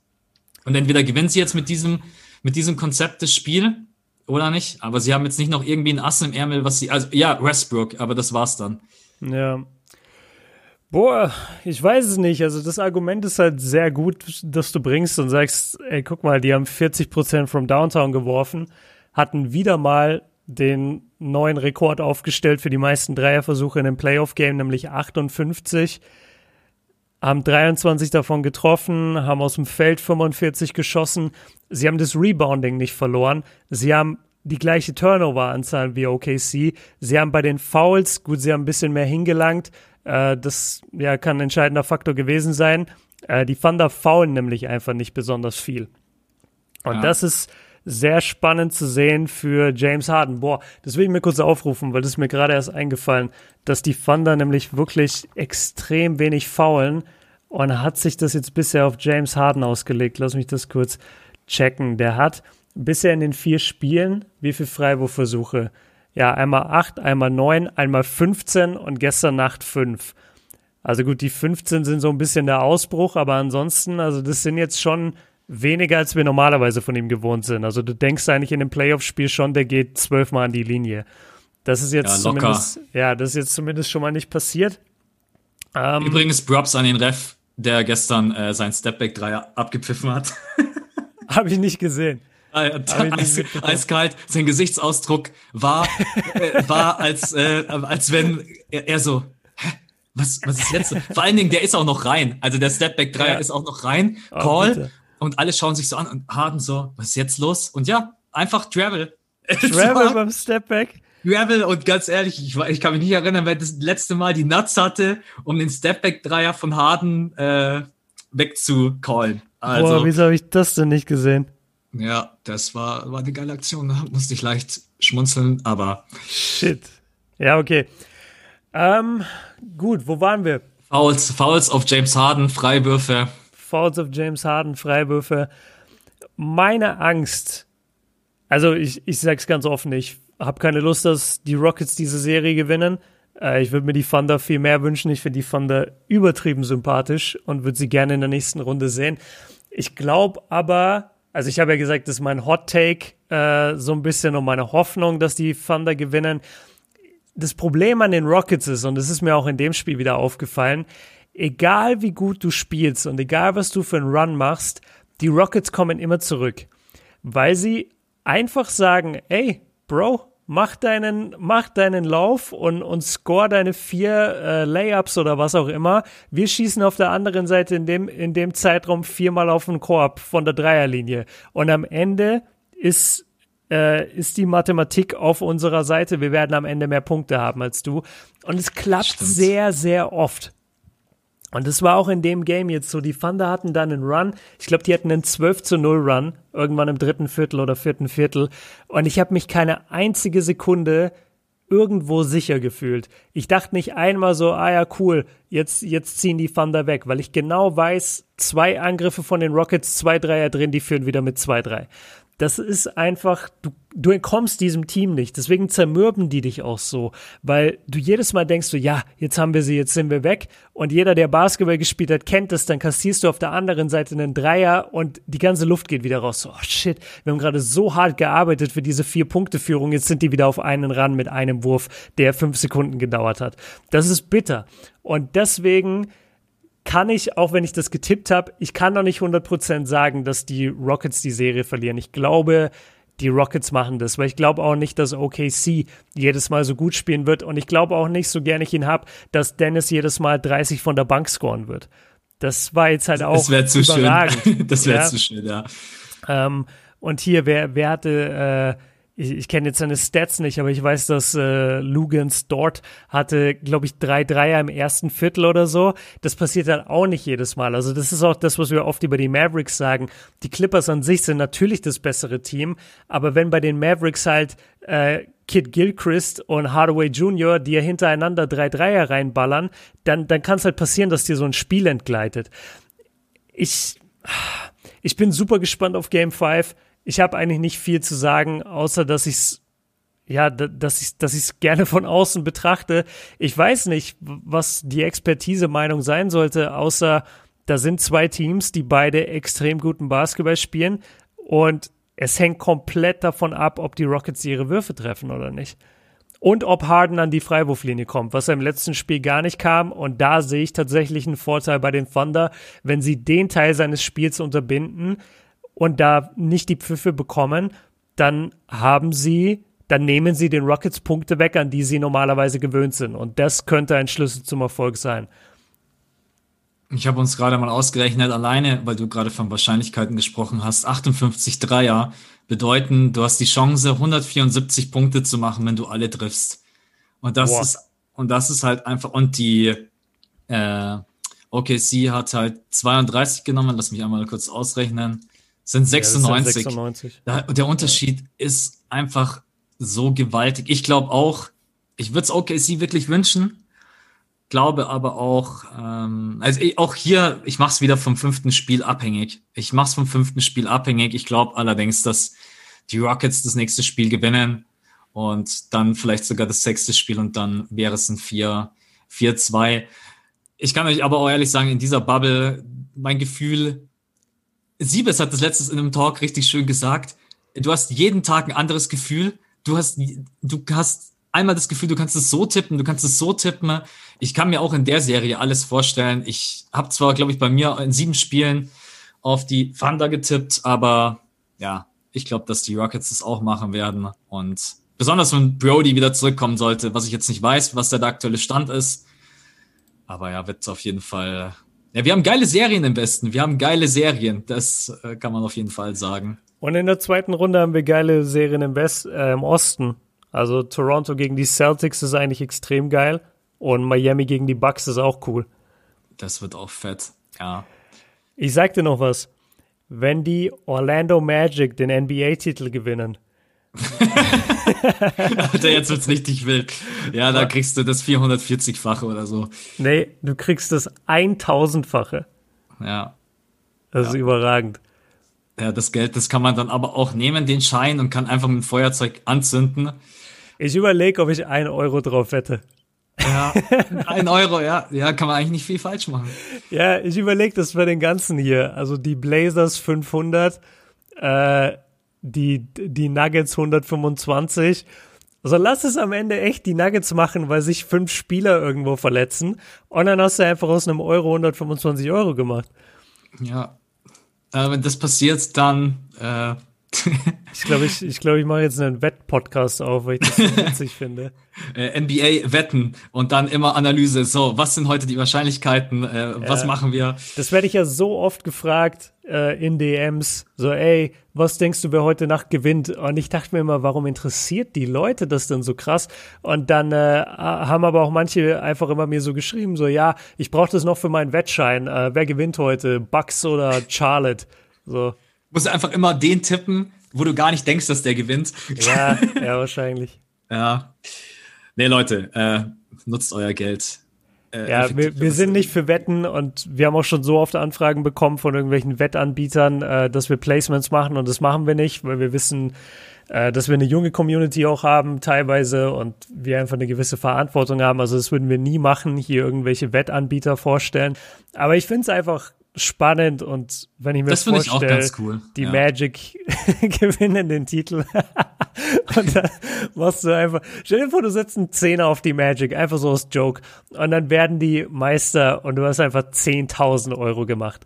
Und entweder gewinnen sie jetzt mit diesem, mit diesem Konzept des Spiel oder nicht. Aber sie haben jetzt nicht noch irgendwie ein Ass im Ärmel, was sie, also ja, Westbrook, aber das war's dann. Ja. Boah, ich weiß es nicht. Also das Argument ist halt sehr gut, dass du bringst und sagst, ey, guck mal, die haben 40 Prozent vom Downtown geworfen, hatten wieder mal den neuen Rekord aufgestellt für die meisten Dreierversuche in einem Playoff-Game, nämlich 58. Haben 23 davon getroffen, haben aus dem Feld 45 geschossen. Sie haben das Rebounding nicht verloren. Sie haben die gleiche Turnover-Anzahl wie OKC. Sie haben bei den Fouls, gut, sie haben ein bisschen mehr hingelangt. Äh, das ja, kann ein entscheidender Faktor gewesen sein. Äh, die Thunder faulen nämlich einfach nicht besonders viel. Und ja. das ist sehr spannend zu sehen für James Harden. Boah, das will ich mir kurz aufrufen, weil das ist mir gerade erst eingefallen, dass die Thunder nämlich wirklich extrem wenig faulen und hat sich das jetzt bisher auf James Harden ausgelegt. Lass mich das kurz checken. Der hat bisher in den vier Spielen wie viele Freiwurfversuche? Ja, einmal acht, einmal neun, einmal 15 und gestern Nacht fünf. Also gut, die 15 sind so ein bisschen der Ausbruch, aber ansonsten, also das sind jetzt schon weniger, als wir normalerweise von ihm gewohnt sind. Also du denkst eigentlich in dem Playoff-Spiel schon, der geht zwölfmal an die Linie. Das ist jetzt ja, zumindest, ja, das ist jetzt zumindest schon mal nicht passiert. Ähm, Übrigens Props an den Ref, der gestern äh, sein Stepback-Dreier abgepfiffen hat. [LAUGHS] Habe ich nicht gesehen. Eis, eiskalt, sein Gesichtsausdruck war, äh, war als, äh, als wenn er, er so, hä? Was, was ist jetzt? Vor allen Dingen, der ist auch noch rein. Also der Stepback-Dreier ja. ist auch noch rein. Oh, Call. Bitte. Und alle schauen sich so an und Harden so, was ist jetzt los? Und ja, einfach Travel. [LAUGHS] Travel beim Stepback. Travel und ganz ehrlich, ich, ich kann mich nicht erinnern, wer das letzte Mal die Nuts hatte, um den Stepback-Dreier von Harden äh, wegzucallen. Also, Boah, wieso habe ich das denn nicht gesehen? Ja, das war, war eine geile Aktion. Da musste ich leicht schmunzeln, aber. Shit. Ja, okay. Ähm, gut, wo waren wir? Fouls, Fouls auf James Harden, Freiwürfe. Fouls of James Harden, Freiwürfe. Meine Angst, also ich, ich sag's ganz offen, ich habe keine Lust, dass die Rockets diese Serie gewinnen. Äh, ich würde mir die Thunder viel mehr wünschen. Ich finde die Thunder übertrieben sympathisch und würde sie gerne in der nächsten Runde sehen. Ich glaube aber, also ich habe ja gesagt, das ist mein Hot Take, äh, so ein bisschen um meine Hoffnung, dass die Thunder gewinnen. Das Problem an den Rockets ist, und das ist mir auch in dem Spiel wieder aufgefallen, egal wie gut du spielst und egal was du für einen Run machst, die Rockets kommen immer zurück, weil sie einfach sagen, ey, Bro, mach deinen, mach deinen Lauf und, und score deine vier äh, Layups oder was auch immer. Wir schießen auf der anderen Seite in dem, in dem Zeitraum viermal auf den Korb von der Dreierlinie. Und am Ende ist, äh, ist die Mathematik auf unserer Seite. Wir werden am Ende mehr Punkte haben als du. Und es klappt Stimmt. sehr, sehr oft. Und das war auch in dem Game jetzt so. Die Thunder hatten dann einen Run. Ich glaube, die hatten einen 12 zu 0 Run. Irgendwann im dritten Viertel oder vierten Viertel. Und ich habe mich keine einzige Sekunde irgendwo sicher gefühlt. Ich dachte nicht einmal so, ah ja, cool, jetzt, jetzt ziehen die Thunder weg, weil ich genau weiß, zwei Angriffe von den Rockets, zwei Dreier drin, die führen wieder mit zwei drei das ist einfach, du, du entkommst diesem Team nicht. Deswegen zermürben die dich auch so, weil du jedes Mal denkst, so, ja, jetzt haben wir sie, jetzt sind wir weg. Und jeder, der Basketball gespielt hat, kennt das. Dann kassierst du auf der anderen Seite einen Dreier und die ganze Luft geht wieder raus. So, oh shit, wir haben gerade so hart gearbeitet für diese Vier-Punkte-Führung. Jetzt sind die wieder auf einen ran mit einem Wurf, der fünf Sekunden gedauert hat. Das ist bitter. Und deswegen kann ich, auch wenn ich das getippt habe, ich kann noch nicht 100% sagen, dass die Rockets die Serie verlieren. Ich glaube, die Rockets machen das, weil ich glaube auch nicht, dass OKC jedes Mal so gut spielen wird und ich glaube auch nicht, so gerne ich ihn habe, dass Dennis jedes Mal 30 von der Bank scoren wird. Das war jetzt halt auch [LAUGHS] das wäre zu überragend. Schön. das wäre ja. zu schön, ja. Ähm, und hier, wer, wer hatte äh, ich, ich kenne jetzt seine Stats nicht, aber ich weiß, dass äh, Lugans dort hatte, glaube ich, drei Dreier im ersten Viertel oder so. Das passiert dann auch nicht jedes Mal. Also das ist auch das, was wir oft über die Mavericks sagen. Die Clippers an sich sind natürlich das bessere Team, aber wenn bei den Mavericks halt äh, Kid Gilchrist und Hardaway Jr., ja hintereinander drei Dreier reinballern, dann, dann kann es halt passieren, dass dir so ein Spiel entgleitet. Ich, ich bin super gespannt auf Game 5 ich habe eigentlich nicht viel zu sagen, außer dass ich es ja, dass ich dass ich es gerne von außen betrachte. Ich weiß nicht, was die Expertise-Meinung sein sollte, außer da sind zwei Teams, die beide extrem guten Basketball spielen und es hängt komplett davon ab, ob die Rockets ihre Würfe treffen oder nicht. Und ob Harden an die Freiwurflinie kommt, was er im letzten Spiel gar nicht kam. Und da sehe ich tatsächlich einen Vorteil bei den Thunder, wenn sie den Teil seines Spiels unterbinden, und da nicht die Pfiffe bekommen, dann haben sie, dann nehmen sie den Rockets Punkte weg, an die sie normalerweise gewöhnt sind. Und das könnte ein Schlüssel zum Erfolg sein. Ich habe uns gerade mal ausgerechnet, alleine, weil du gerade von Wahrscheinlichkeiten gesprochen hast, 58 Dreier bedeuten, du hast die Chance, 174 Punkte zu machen, wenn du alle triffst. Und das Boah. ist, und das ist halt einfach, und die, äh, OKC hat halt 32 genommen, lass mich einmal kurz ausrechnen sind 96. Ja, 96. Der, der Unterschied ist einfach so gewaltig. Ich glaube auch, ich würde es OKC wirklich wünschen, glaube aber auch, ähm, also auch hier, ich mache es wieder vom fünften Spiel abhängig. Ich mache es vom fünften Spiel abhängig. Ich glaube allerdings, dass die Rockets das nächste Spiel gewinnen und dann vielleicht sogar das sechste Spiel und dann wäre es ein 4-2. Ich kann euch aber auch ehrlich sagen, in dieser Bubble, mein Gefühl Siebes hat das letztes in einem Talk richtig schön gesagt. Du hast jeden Tag ein anderes Gefühl. Du hast, du hast einmal das Gefühl, du kannst es so tippen, du kannst es so tippen. Ich kann mir auch in der Serie alles vorstellen. Ich habe zwar, glaube ich, bei mir in sieben Spielen auf die Thunder getippt, aber ja, ich glaube, dass die Rockets das auch machen werden. Und besonders wenn Brody wieder zurückkommen sollte, was ich jetzt nicht weiß, was der aktuelle Stand ist. Aber ja, wird auf jeden Fall ja, wir haben geile Serien im Westen. Wir haben geile Serien. Das äh, kann man auf jeden Fall sagen. Und in der zweiten Runde haben wir geile Serien im, West, äh, im Osten. Also Toronto gegen die Celtics ist eigentlich extrem geil. Und Miami gegen die Bucks ist auch cool. Das wird auch fett, ja. Ich sag dir noch was. Wenn die Orlando Magic den NBA-Titel gewinnen, Alter, jetzt wird's richtig wild. Ja, da kriegst du das 440-fache oder so. Nee, du kriegst das 1000-fache. Ja. Das ja. ist überragend. Ja, das Geld, das kann man dann aber auch nehmen, den Schein, und kann einfach mit dem Feuerzeug anzünden. Ich überlege, ob ich einen Euro drauf hätte. Ja, [LAUGHS] ein Euro, ja. Ja, kann man eigentlich nicht viel falsch machen. Ja, ich überlege das für den ganzen hier. Also die Blazers 500, äh, die, die Nuggets 125. Also lass es am Ende echt die Nuggets machen, weil sich fünf Spieler irgendwo verletzen. Und dann hast du einfach aus einem Euro 125 Euro gemacht. Ja. Äh, wenn das passiert, dann äh, [LAUGHS] ich glaube, ich, ich, glaub, ich mache jetzt einen Wett-Podcast auf, weil ich das so [LAUGHS] witzig finde. Äh, NBA wetten und dann immer Analyse. So, was sind heute die Wahrscheinlichkeiten? Äh, was machen wir? Das werde ich ja so oft gefragt äh, in DMs. So, ey, was denkst du, wer heute Nacht gewinnt? Und ich dachte mir immer, warum interessiert die Leute das denn so krass? Und dann äh, haben aber auch manche einfach immer mir so geschrieben, so, ja, ich brauche das noch für meinen Wettschein. Äh, wer gewinnt heute? Bucks oder Charlotte? So musst du einfach immer den tippen, wo du gar nicht denkst, dass der gewinnt. Ja, ja, wahrscheinlich. [LAUGHS] ja. Nee, Leute, äh, nutzt euer Geld. Äh, ja, wir, wir sind nicht für Wetten und wir haben auch schon so oft Anfragen bekommen von irgendwelchen Wettanbietern, äh, dass wir Placements machen und das machen wir nicht, weil wir wissen, äh, dass wir eine junge Community auch haben teilweise und wir einfach eine gewisse Verantwortung haben. Also das würden wir nie machen, hier irgendwelche Wettanbieter vorstellen. Aber ich finde es einfach spannend und wenn ich mir das vorstelle, cool. die ja. Magic [LAUGHS] gewinnen den Titel [LAUGHS] [LAUGHS] und dann machst du einfach, stell dir vor, du setzt einen Zehner auf die Magic, einfach so als Joke und dann werden die Meister und du hast einfach 10.000 Euro gemacht.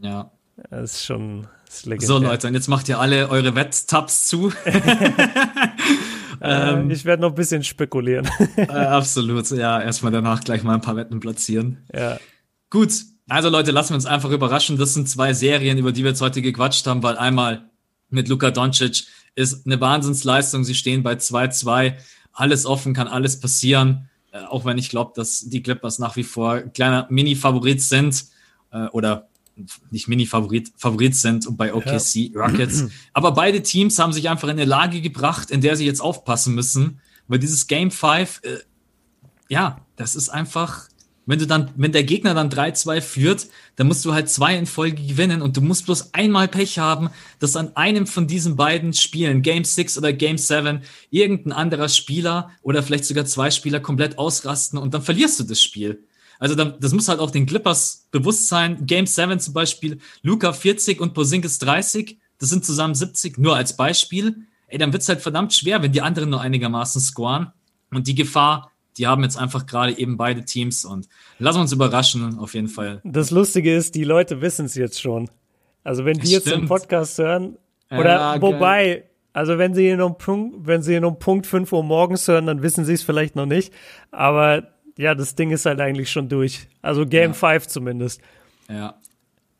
Ja. Das ist schon das ist legendär. So Leute, und jetzt macht ihr alle eure Wetttabs zu. [LAUGHS] [LAUGHS] ähm, ich werde noch ein bisschen spekulieren. äh, absolut, ja, erstmal danach gleich mal ein paar Wetten platzieren. Ja. Gut, also Leute, lassen wir uns einfach überraschen. Das sind zwei Serien, über die wir jetzt heute gequatscht haben, weil einmal mit Luka Doncic ist eine Wahnsinnsleistung. Sie stehen bei 2-2. Alles offen, kann alles passieren. Äh, auch wenn ich glaube, dass die Clippers nach wie vor kleiner Mini-Favorit sind äh, oder nicht Mini-Favorit Favorit sind und bei OKC ja. Rockets. [CLEARS THROAT] Aber beide Teams haben sich einfach in eine Lage gebracht, in der sie jetzt aufpassen müssen, weil dieses Game 5, äh, ja, das ist einfach wenn du dann, wenn der Gegner dann 3-2 führt, dann musst du halt zwei in Folge gewinnen und du musst bloß einmal Pech haben, dass an einem von diesen beiden Spielen, Game 6 oder Game 7, irgendein anderer Spieler oder vielleicht sogar zwei Spieler komplett ausrasten und dann verlierst du das Spiel. Also das muss halt auch den Clippers bewusst sein. Game 7 zum Beispiel, Luca 40 und Posingis 30, das sind zusammen 70, nur als Beispiel. Ey, dann wird's halt verdammt schwer, wenn die anderen nur einigermaßen scoren. Und die Gefahr die haben jetzt einfach gerade eben beide Teams und lassen uns überraschen, auf jeden Fall. Das Lustige ist, die Leute wissen es jetzt schon. Also wenn die jetzt den Podcast hören, oder ja, wobei, also wenn sie ihn um Punkt, wenn sie ihn um Punkt 5 Uhr morgens hören, dann wissen sie es vielleicht noch nicht. Aber ja, das Ding ist halt eigentlich schon durch. Also Game ja. 5 zumindest. Ja.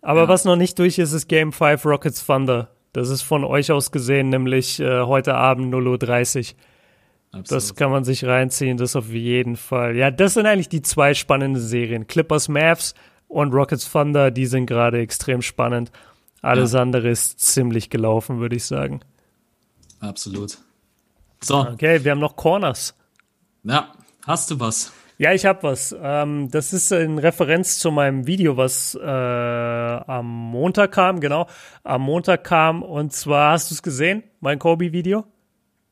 Aber ja. was noch nicht durch ist, ist Game 5 Rockets Thunder. Das ist von euch aus gesehen, nämlich äh, heute Abend 0.30 Uhr. Absolut. Das kann man sich reinziehen, das auf jeden Fall. Ja, das sind eigentlich die zwei spannenden Serien. Clippers Mavs und Rockets Thunder, die sind gerade extrem spannend. Alles ja. andere ist ziemlich gelaufen, würde ich sagen. Absolut. So. Okay, wir haben noch Corners. Ja, hast du was? Ja, ich habe was. Ähm, das ist in Referenz zu meinem Video, was äh, am Montag kam, genau. Am Montag kam. Und zwar, hast du es gesehen, mein Kobe-Video?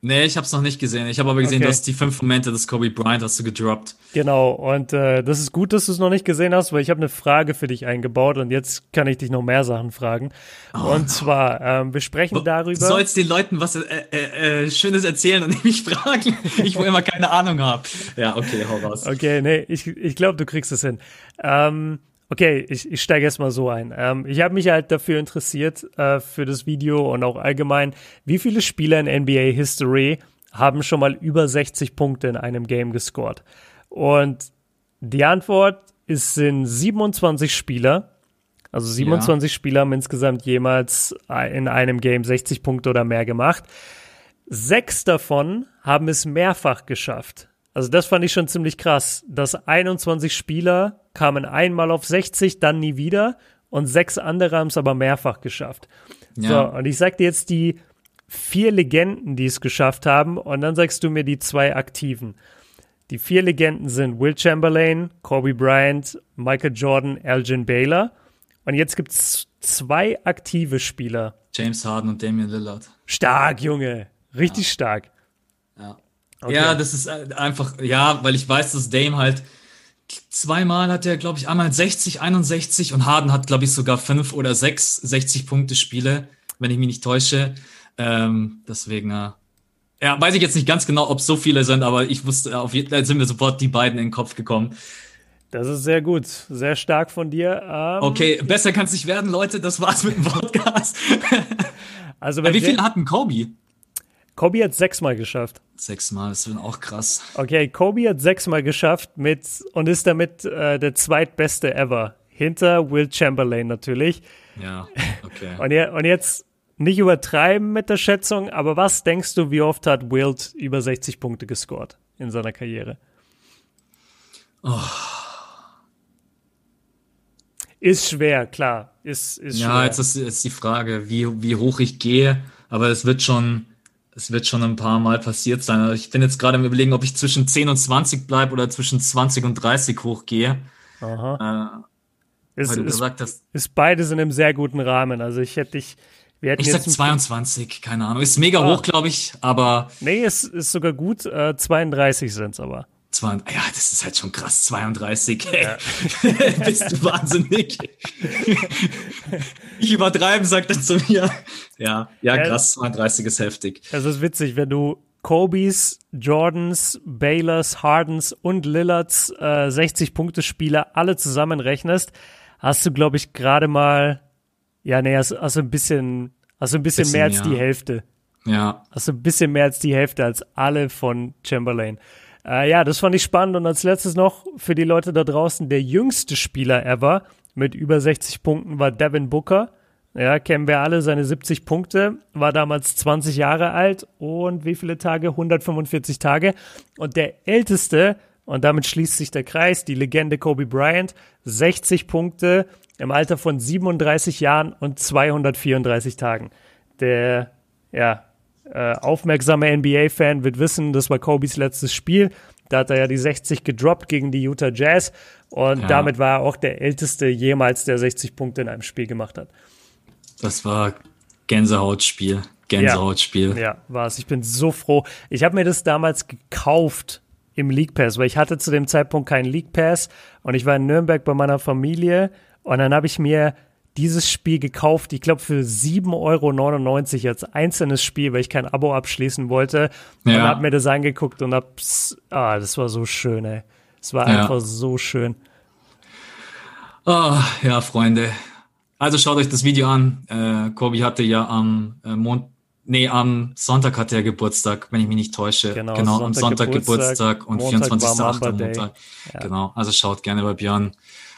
Nee, ich habe es noch nicht gesehen. Ich habe aber gesehen, okay. dass die fünf Momente des Kobe Bryant hast du gedroppt. Genau, und äh, das ist gut, dass du es noch nicht gesehen hast, weil ich habe eine Frage für dich eingebaut und jetzt kann ich dich noch mehr Sachen fragen. Oh, und zwar, ähm, wir sprechen darüber. Du sollst den Leuten was äh, äh, äh, Schönes erzählen und nicht mich fragen, [LAUGHS] ich wo immer keine Ahnung habe. Ja, okay, hau raus. Okay, nee, ich, ich glaube, du kriegst es hin. Ähm, Okay, ich, ich steige erstmal so ein. Ähm, ich habe mich halt dafür interessiert, äh, für das Video und auch allgemein, wie viele Spieler in NBA History haben schon mal über 60 Punkte in einem Game gescored? Und die Antwort ist, sind 27 Spieler. Also 27 ja. Spieler haben insgesamt jemals in einem Game 60 Punkte oder mehr gemacht. Sechs davon haben es mehrfach geschafft. Also das fand ich schon ziemlich krass, dass 21 Spieler kamen einmal auf 60, dann nie wieder und sechs andere haben es aber mehrfach geschafft. Ja. So, und ich sag dir jetzt die vier Legenden, die es geschafft haben und dann sagst du mir die zwei aktiven. Die vier Legenden sind Will Chamberlain, Kobe Bryant, Michael Jordan, Elgin Baylor. Und jetzt gibt es zwei aktive Spieler. James Harden und Damian Lillard. Stark, Junge. Richtig ja. stark. Ja. Okay. Ja, das ist äh, einfach, ja, weil ich weiß, dass Dame halt zweimal hat er, glaube ich, einmal 60, 61 und Harden hat, glaube ich, sogar fünf oder sechs 60-Punkte-Spiele, wenn ich mich nicht täusche. Ähm, deswegen, äh, ja, weiß ich jetzt nicht ganz genau, ob es so viele sind, aber ich wusste, auf jeden Fall sind mir sofort die beiden in den Kopf gekommen. Das ist sehr gut, sehr stark von dir. Ähm, okay, besser kann es nicht werden, Leute. Das war's mit dem Podcast. also, wie viele hatten Kobe? Kobe hat sechsmal geschafft. Sechsmal, das ist auch krass. Okay, Kobe hat sechsmal geschafft mit und ist damit äh, der zweitbeste ever. Hinter Will Chamberlain natürlich. Ja, okay. [LAUGHS] und, je, und jetzt nicht übertreiben mit der Schätzung, aber was denkst du, wie oft hat Wilt über 60 Punkte gescored in seiner Karriere? Oh. Ist schwer, klar. Ist, ist ja, schwer. jetzt ist, ist die Frage, wie, wie hoch ich gehe, aber es wird schon es wird schon ein paar Mal passiert sein. Also ich bin jetzt gerade im Überlegen, ob ich zwischen 10 und 20 bleibe oder zwischen 20 und 30 hochgehe. Aha. Äh, ist, ist, hast, ist beides in einem sehr guten Rahmen. Also ich hätte dich. ich sag 22, keine Ahnung. Ist mega ah. hoch, glaube ich, aber. Nee, es ist sogar gut. Äh, 32 sind es aber. Zwei, ja, das ist halt schon krass, 32. Ja. [LAUGHS] Bist du wahnsinnig? ich übertreiben, sagt er zu mir. Ja, ja, krass, 32 ist heftig. Das ist witzig, wenn du Kobys, Jordans, Baylors, Hardens und Lillards äh, 60-Punkte-Spieler alle zusammenrechnest, hast du, glaube ich, gerade mal, ja, nee, hast, hast du ein bisschen, hast du ein bisschen, bisschen mehr als ja. die Hälfte. Ja. Hast du ein bisschen mehr als die Hälfte als alle von Chamberlain. Äh, ja, das fand ich spannend. Und als letztes noch für die Leute da draußen, der jüngste Spieler ever mit über 60 Punkten war Devin Booker. Ja, kennen wir alle seine 70 Punkte, war damals 20 Jahre alt und wie viele Tage? 145 Tage. Und der älteste, und damit schließt sich der Kreis, die Legende Kobe Bryant, 60 Punkte im Alter von 37 Jahren und 234 Tagen. Der, ja, äh, aufmerksame NBA-Fan wird wissen, das war Kobes letztes Spiel. Da hat er ja die 60 gedroppt gegen die Utah Jazz und ja. damit war er auch der älteste jemals, der 60 Punkte in einem Spiel gemacht hat. Das war Gänsehautspiel. Gänsehautspiel. Ja, ja war es. Ich bin so froh. Ich habe mir das damals gekauft im League Pass, weil ich hatte zu dem Zeitpunkt keinen League Pass und ich war in Nürnberg bei meiner Familie und dann habe ich mir dieses Spiel gekauft, ich glaube für 7,99 Euro als einzelnes Spiel, weil ich kein Abo abschließen wollte. Ja. Und hab mir das angeguckt und hab, ah, das war so schön, ey. Es war ja. einfach so schön. Oh, ja, Freunde. Also schaut euch das Video an. Äh, Kobi hatte ja am äh, Mond, nee, am Sonntag hatte er Geburtstag, wenn ich mich nicht täusche. Genau, genau Sonntag am Sonntag Geburtstag, Geburtstag und 24.8. Montag. Ja. Genau, also schaut gerne bei Björn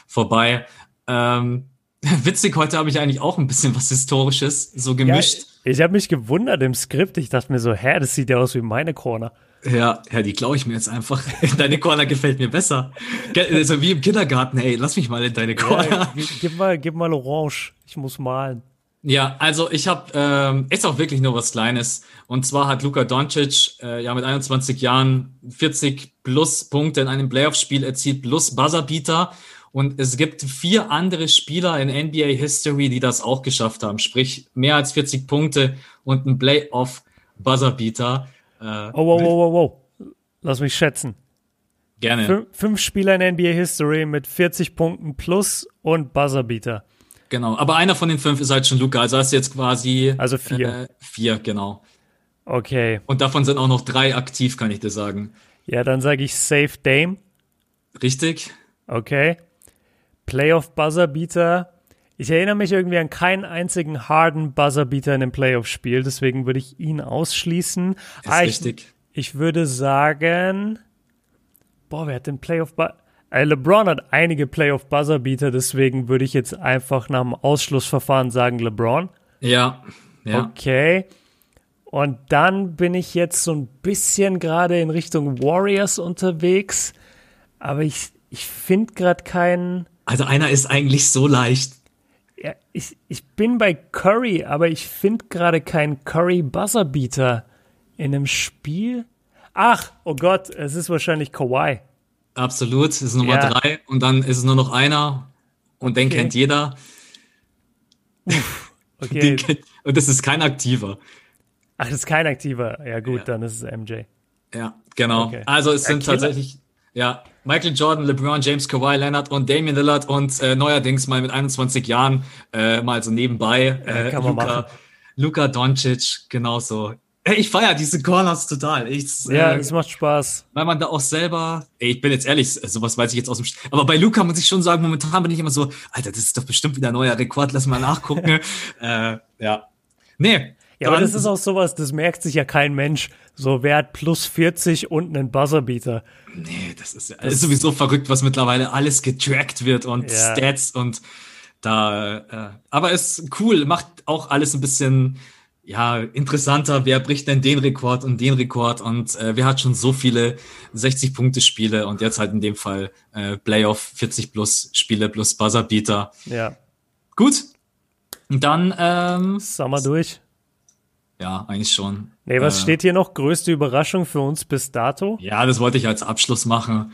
vorbei. Ähm, [LAUGHS] Witzig, heute habe ich eigentlich auch ein bisschen was Historisches, so gemischt. Ja, ich habe mich gewundert im Skript. Ich dachte mir so, hä, das sieht ja aus wie meine Corner. Ja, ja, die klaue ich mir jetzt einfach. [LAUGHS] Deine Corner gefällt mir besser. Also wie im Kindergarten, hey, lass mich mal in deine Corner. Ja, gib, mal, gib mal Orange. Ich muss malen. Ja, also ich habe, ähm, ist auch wirklich nur was Kleines. Und zwar hat Luka Doncic äh, ja mit 21 Jahren 40 plus Punkte in einem Playoff-Spiel erzielt, plus Buzzerbeater. Und es gibt vier andere Spieler in NBA History, die das auch geschafft haben. Sprich, mehr als 40 Punkte und ein Playoff Buzzerbeater. Äh, oh, wow, wow, wow, wow. Lass mich schätzen. Gerne. Fün fünf Spieler in NBA History mit 40 Punkten plus und Buzzerbeater. Genau, aber einer von den fünf ist halt schon Luca. Also hast du jetzt quasi. Also vier. Äh, vier, genau. Okay. Und davon sind auch noch drei aktiv, kann ich dir sagen. Ja, dann sage ich Safe Dame. Richtig. Okay. Playoff Buzzerbeater. Ich erinnere mich irgendwie an keinen einzigen harden Buzzerbeater in dem Playoff-Spiel, deswegen würde ich ihn ausschließen. Ist ah, richtig. Ich, würde sagen, boah, wer hat den Playoff? Äh, LeBron hat einige Playoff Buzzerbeater, deswegen würde ich jetzt einfach nach dem Ausschlussverfahren sagen LeBron. Ja. ja. Okay. Und dann bin ich jetzt so ein bisschen gerade in Richtung Warriors unterwegs, aber ich, ich finde gerade keinen also einer ist eigentlich so leicht. Ja, ich, ich bin bei Curry, aber ich finde gerade keinen Curry Buzzerbeater in einem Spiel. Ach, oh Gott, es ist wahrscheinlich Kawhi. Absolut, es ist Nummer ja. drei und dann ist es nur noch einer und okay. den kennt jeder. Uff, [LAUGHS] okay. Kennt, und das ist kein aktiver. Ach, das ist kein aktiver. Ja gut, ja. dann ist es MJ. Ja, genau. Okay. Also es sind tatsächlich ja, Michael Jordan, LeBron James, Kawhi Leonard und Damian Lillard und äh, neuerdings mal mit 21 Jahren äh, mal so nebenbei äh, ja, Luka, Luka Doncic, genauso. Ich feiere diese Corners total. Ich, ja, äh, es macht Spaß. Weil man da auch selber, ey, ich bin jetzt ehrlich, sowas weiß ich jetzt aus dem, St aber bei Luca muss ich schon sagen, momentan bin ich immer so, Alter, das ist doch bestimmt wieder ein neuer Rekord, lass mal nachgucken. [LAUGHS] äh, ja. Nee, ja, aber das ist auch sowas, das merkt sich ja kein Mensch. So, wer hat plus 40 und einen Buzzerbeater? Nee, das ist, das ist sowieso verrückt, was mittlerweile alles getrackt wird und ja. Stats und da, äh, aber ist cool, macht auch alles ein bisschen, ja, interessanter. Wer bricht denn den Rekord und den Rekord und äh, wer hat schon so viele 60-Punkte-Spiele und jetzt halt in dem Fall äh, Playoff 40 plus Spiele plus Buzzerbeater. Ja. Gut. Und dann, ähm, Sommer durch. Ja, eigentlich schon. Nee, was äh, steht hier noch? Größte Überraschung für uns bis dato? Ja, das wollte ich als Abschluss machen.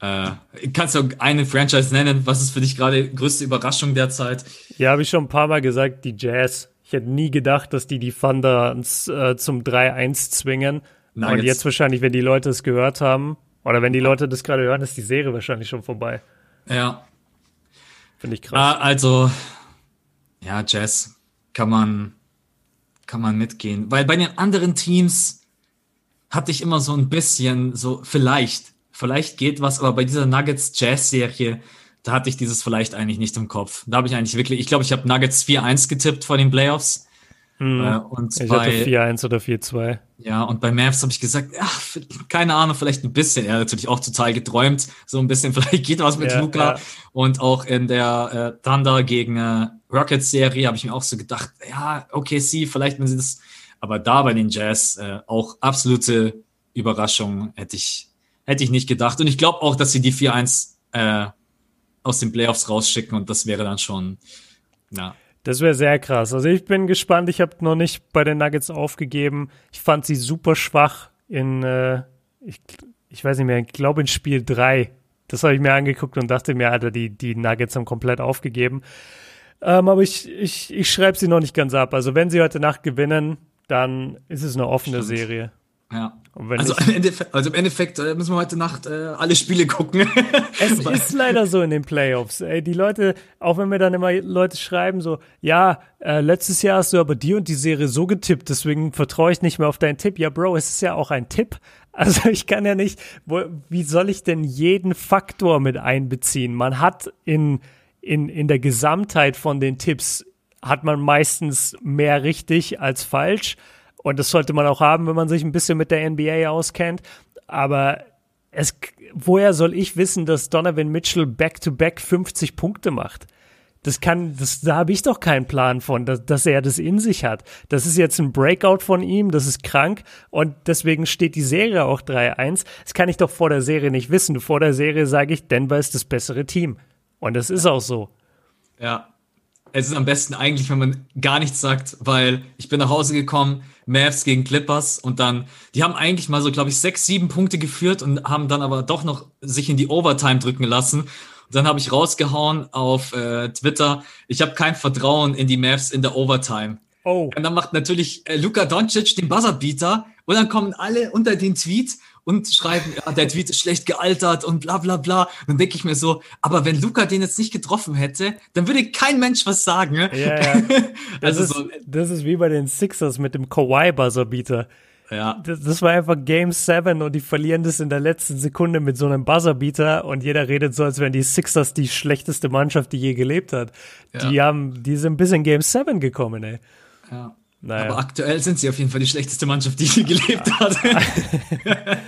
Äh, kannst du eine Franchise nennen? Was ist für dich gerade größte Überraschung derzeit? Ja, habe ich schon ein paar Mal gesagt, die Jazz. Ich hätte nie gedacht, dass die die Thunder äh, zum 3-1 zwingen. Nuggets. Und jetzt wahrscheinlich, wenn die Leute es gehört haben, oder wenn die Leute das gerade hören, ist die Serie wahrscheinlich schon vorbei. Ja. Finde ich krass. Ah, also, ja, Jazz kann man, kann man mitgehen. Weil bei den anderen Teams hatte ich immer so ein bisschen so, vielleicht, vielleicht geht was, aber bei dieser Nuggets-Jazz-Serie, da hatte ich dieses vielleicht eigentlich nicht im Kopf. Da habe ich eigentlich wirklich, ich glaube, ich habe Nuggets 4-1 getippt vor den Playoffs. Hm. Äh, und ich bei, hatte 4-1 oder 4-2. Ja, und bei Mavs habe ich gesagt, ach, keine Ahnung, vielleicht ein bisschen. Er hat natürlich auch total geträumt, so ein bisschen, [LAUGHS] vielleicht geht was mit ja, Luca. Ja. Und auch in der äh, Thunder gegen äh, Rockets-Serie habe ich mir auch so gedacht, ja, okay, sie, vielleicht wenn sie das. Aber da bei den Jazz äh, auch absolute Überraschung hätte ich, hätte ich nicht gedacht. Und ich glaube auch, dass sie die 4-1 äh, aus den Playoffs rausschicken und das wäre dann schon, na, das wäre sehr krass. Also ich bin gespannt. Ich habe noch nicht bei den Nuggets aufgegeben. Ich fand sie super schwach in, äh, ich, ich weiß nicht mehr, ich glaube in Spiel 3. Das habe ich mir angeguckt und dachte mir, Alter, die, die Nuggets haben komplett aufgegeben. Ähm, aber ich, ich, ich schreibe sie noch nicht ganz ab. Also wenn sie heute Nacht gewinnen, dann ist es eine offene Stimmt. Serie. Ja. Also, im Endeffekt, also im Endeffekt äh, müssen wir heute Nacht äh, alle Spiele gucken. [LAUGHS] es ist leider so in den Playoffs. Ey, die Leute, auch wenn mir dann immer Leute schreiben, so, ja, äh, letztes Jahr hast du aber die und die Serie so getippt, deswegen vertraue ich nicht mehr auf deinen Tipp. Ja, Bro, es ist ja auch ein Tipp. [LAUGHS] Also ich kann ja nicht, wo, wie soll ich denn jeden Faktor mit einbeziehen? Man hat in, in, in der Gesamtheit von den Tipps hat man meistens mehr richtig als falsch. Und das sollte man auch haben, wenn man sich ein bisschen mit der NBA auskennt. Aber es, woher soll ich wissen, dass Donovan Mitchell back-to-back -back 50 Punkte macht? Das kann, das, da habe ich doch keinen Plan von, dass, dass er das in sich hat. Das ist jetzt ein Breakout von ihm, das ist krank und deswegen steht die Serie auch 3-1. Das kann ich doch vor der Serie nicht wissen. Vor der Serie sage ich, Denver ist das bessere Team. Und das ist auch so. Ja, es ist am besten eigentlich, wenn man gar nichts sagt, weil ich bin nach Hause gekommen, Mavs gegen Clippers und dann, die haben eigentlich mal so, glaube ich, sechs, sieben Punkte geführt und haben dann aber doch noch sich in die Overtime drücken lassen. Und dann habe ich rausgehauen auf äh, Twitter, ich habe kein Vertrauen in die Mavs in der Overtime. Oh. Und dann macht natürlich äh, Luka Doncic den Buzzerbeater und dann kommen alle unter den Tweet und schreiben, ja, der Tweet ist schlecht gealtert und bla bla bla. dann denke ich mir so, aber wenn Luca den jetzt nicht getroffen hätte, dann würde kein Mensch was sagen. Ja, ja. [LAUGHS] Das, also ist, so, das ist wie bei den Sixers mit dem Kawhi-Buzzerbeater. Ja. Das, das, war einfach Game 7 und die verlieren das in der letzten Sekunde mit so einem Buzzerbeater und jeder redet so, als wären die Sixers die schlechteste Mannschaft, die je gelebt hat. Ja. Die haben, die sind bis in Game 7 gekommen, ey. Ja. Naja. Aber aktuell sind sie auf jeden Fall die schlechteste Mannschaft, die je gelebt hat. [LAUGHS]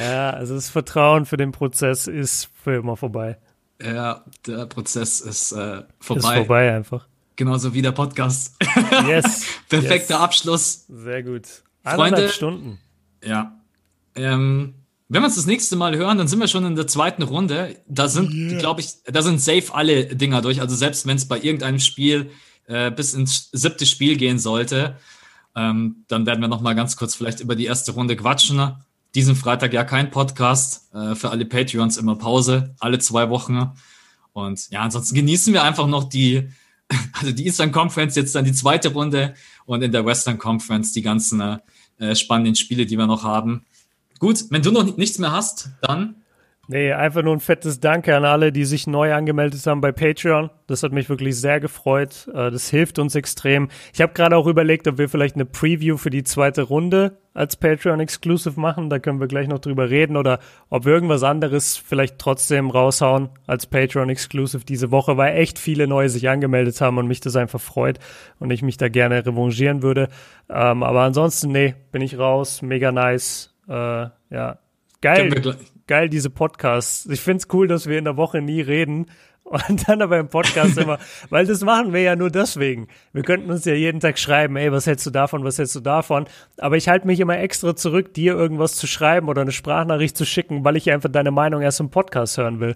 ja, also das Vertrauen für den Prozess ist für immer vorbei. Ja, der Prozess ist äh, vorbei. Ist vorbei einfach. Genauso wie der Podcast. [LAUGHS] Yes. [LAUGHS] Perfekter yes. Abschluss. Sehr gut. Freunde, Stunden. Ja. Ähm, wenn wir uns das nächste Mal hören, dann sind wir schon in der zweiten Runde. Da sind, yeah. glaube ich, da sind safe alle Dinger durch. Also selbst wenn es bei irgendeinem Spiel äh, bis ins siebte Spiel gehen sollte. Ähm, dann werden wir noch mal ganz kurz vielleicht über die erste Runde quatschen. Diesen Freitag ja kein Podcast. Äh, für alle Patreons immer Pause, alle zwei Wochen. Und ja, ansonsten genießen wir einfach noch die, [LAUGHS] also die Eastern Conference, jetzt dann die zweite Runde und in der Western Conference die ganzen äh, spannenden Spiele, die wir noch haben. Gut, wenn du noch nichts mehr hast, dann Nee, einfach nur ein fettes Danke an alle, die sich neu angemeldet haben bei Patreon. Das hat mich wirklich sehr gefreut. Äh, das hilft uns extrem. Ich habe gerade auch überlegt, ob wir vielleicht eine Preview für die zweite Runde als Patreon Exclusive machen. Da können wir gleich noch drüber reden oder ob wir irgendwas anderes vielleicht trotzdem raushauen als Patreon Exclusive diese Woche, weil echt viele neue sich angemeldet haben und mich das einfach freut und ich mich da gerne revanchieren würde. Ähm, aber ansonsten, nee, bin ich raus. Mega nice. Äh, ja, geil geil, diese Podcasts. Ich find's cool, dass wir in der Woche nie reden und dann aber im Podcast immer, [LAUGHS] weil das machen wir ja nur deswegen. Wir könnten uns ja jeden Tag schreiben, ey, was hältst du davon, was hältst du davon? Aber ich halte mich immer extra zurück, dir irgendwas zu schreiben oder eine Sprachnachricht zu schicken, weil ich einfach deine Meinung erst im Podcast hören will.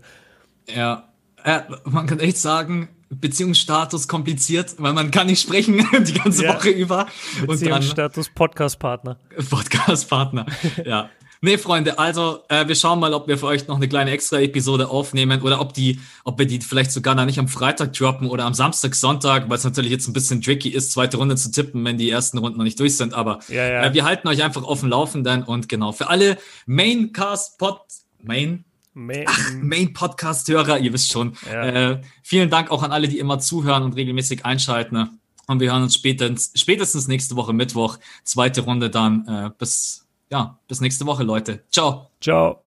Ja, äh, man kann echt sagen, Beziehungsstatus kompliziert, weil man kann nicht sprechen [LAUGHS] die ganze ja. Woche über. Beziehungsstatus Podcastpartner. Podcastpartner, ja. Nee, Freunde, also äh, wir schauen mal, ob wir für euch noch eine kleine Extra-Episode aufnehmen oder ob die, ob wir die vielleicht sogar noch nicht am Freitag droppen oder am Samstag, Sonntag, weil es natürlich jetzt ein bisschen tricky ist, zweite Runde zu tippen, wenn die ersten Runden noch nicht durch sind. Aber ja, ja. Äh, wir halten euch einfach auf dem Laufenden und genau, für alle Maincast-Pod, Main, Main, Main Podcast-Hörer, ihr wisst schon. Ja. Äh, vielen Dank auch an alle, die immer zuhören und regelmäßig einschalten. Und wir hören uns spätestens, spätestens nächste Woche Mittwoch, zweite Runde dann. Äh, bis ja, bis nächste Woche, Leute. Ciao. Ciao.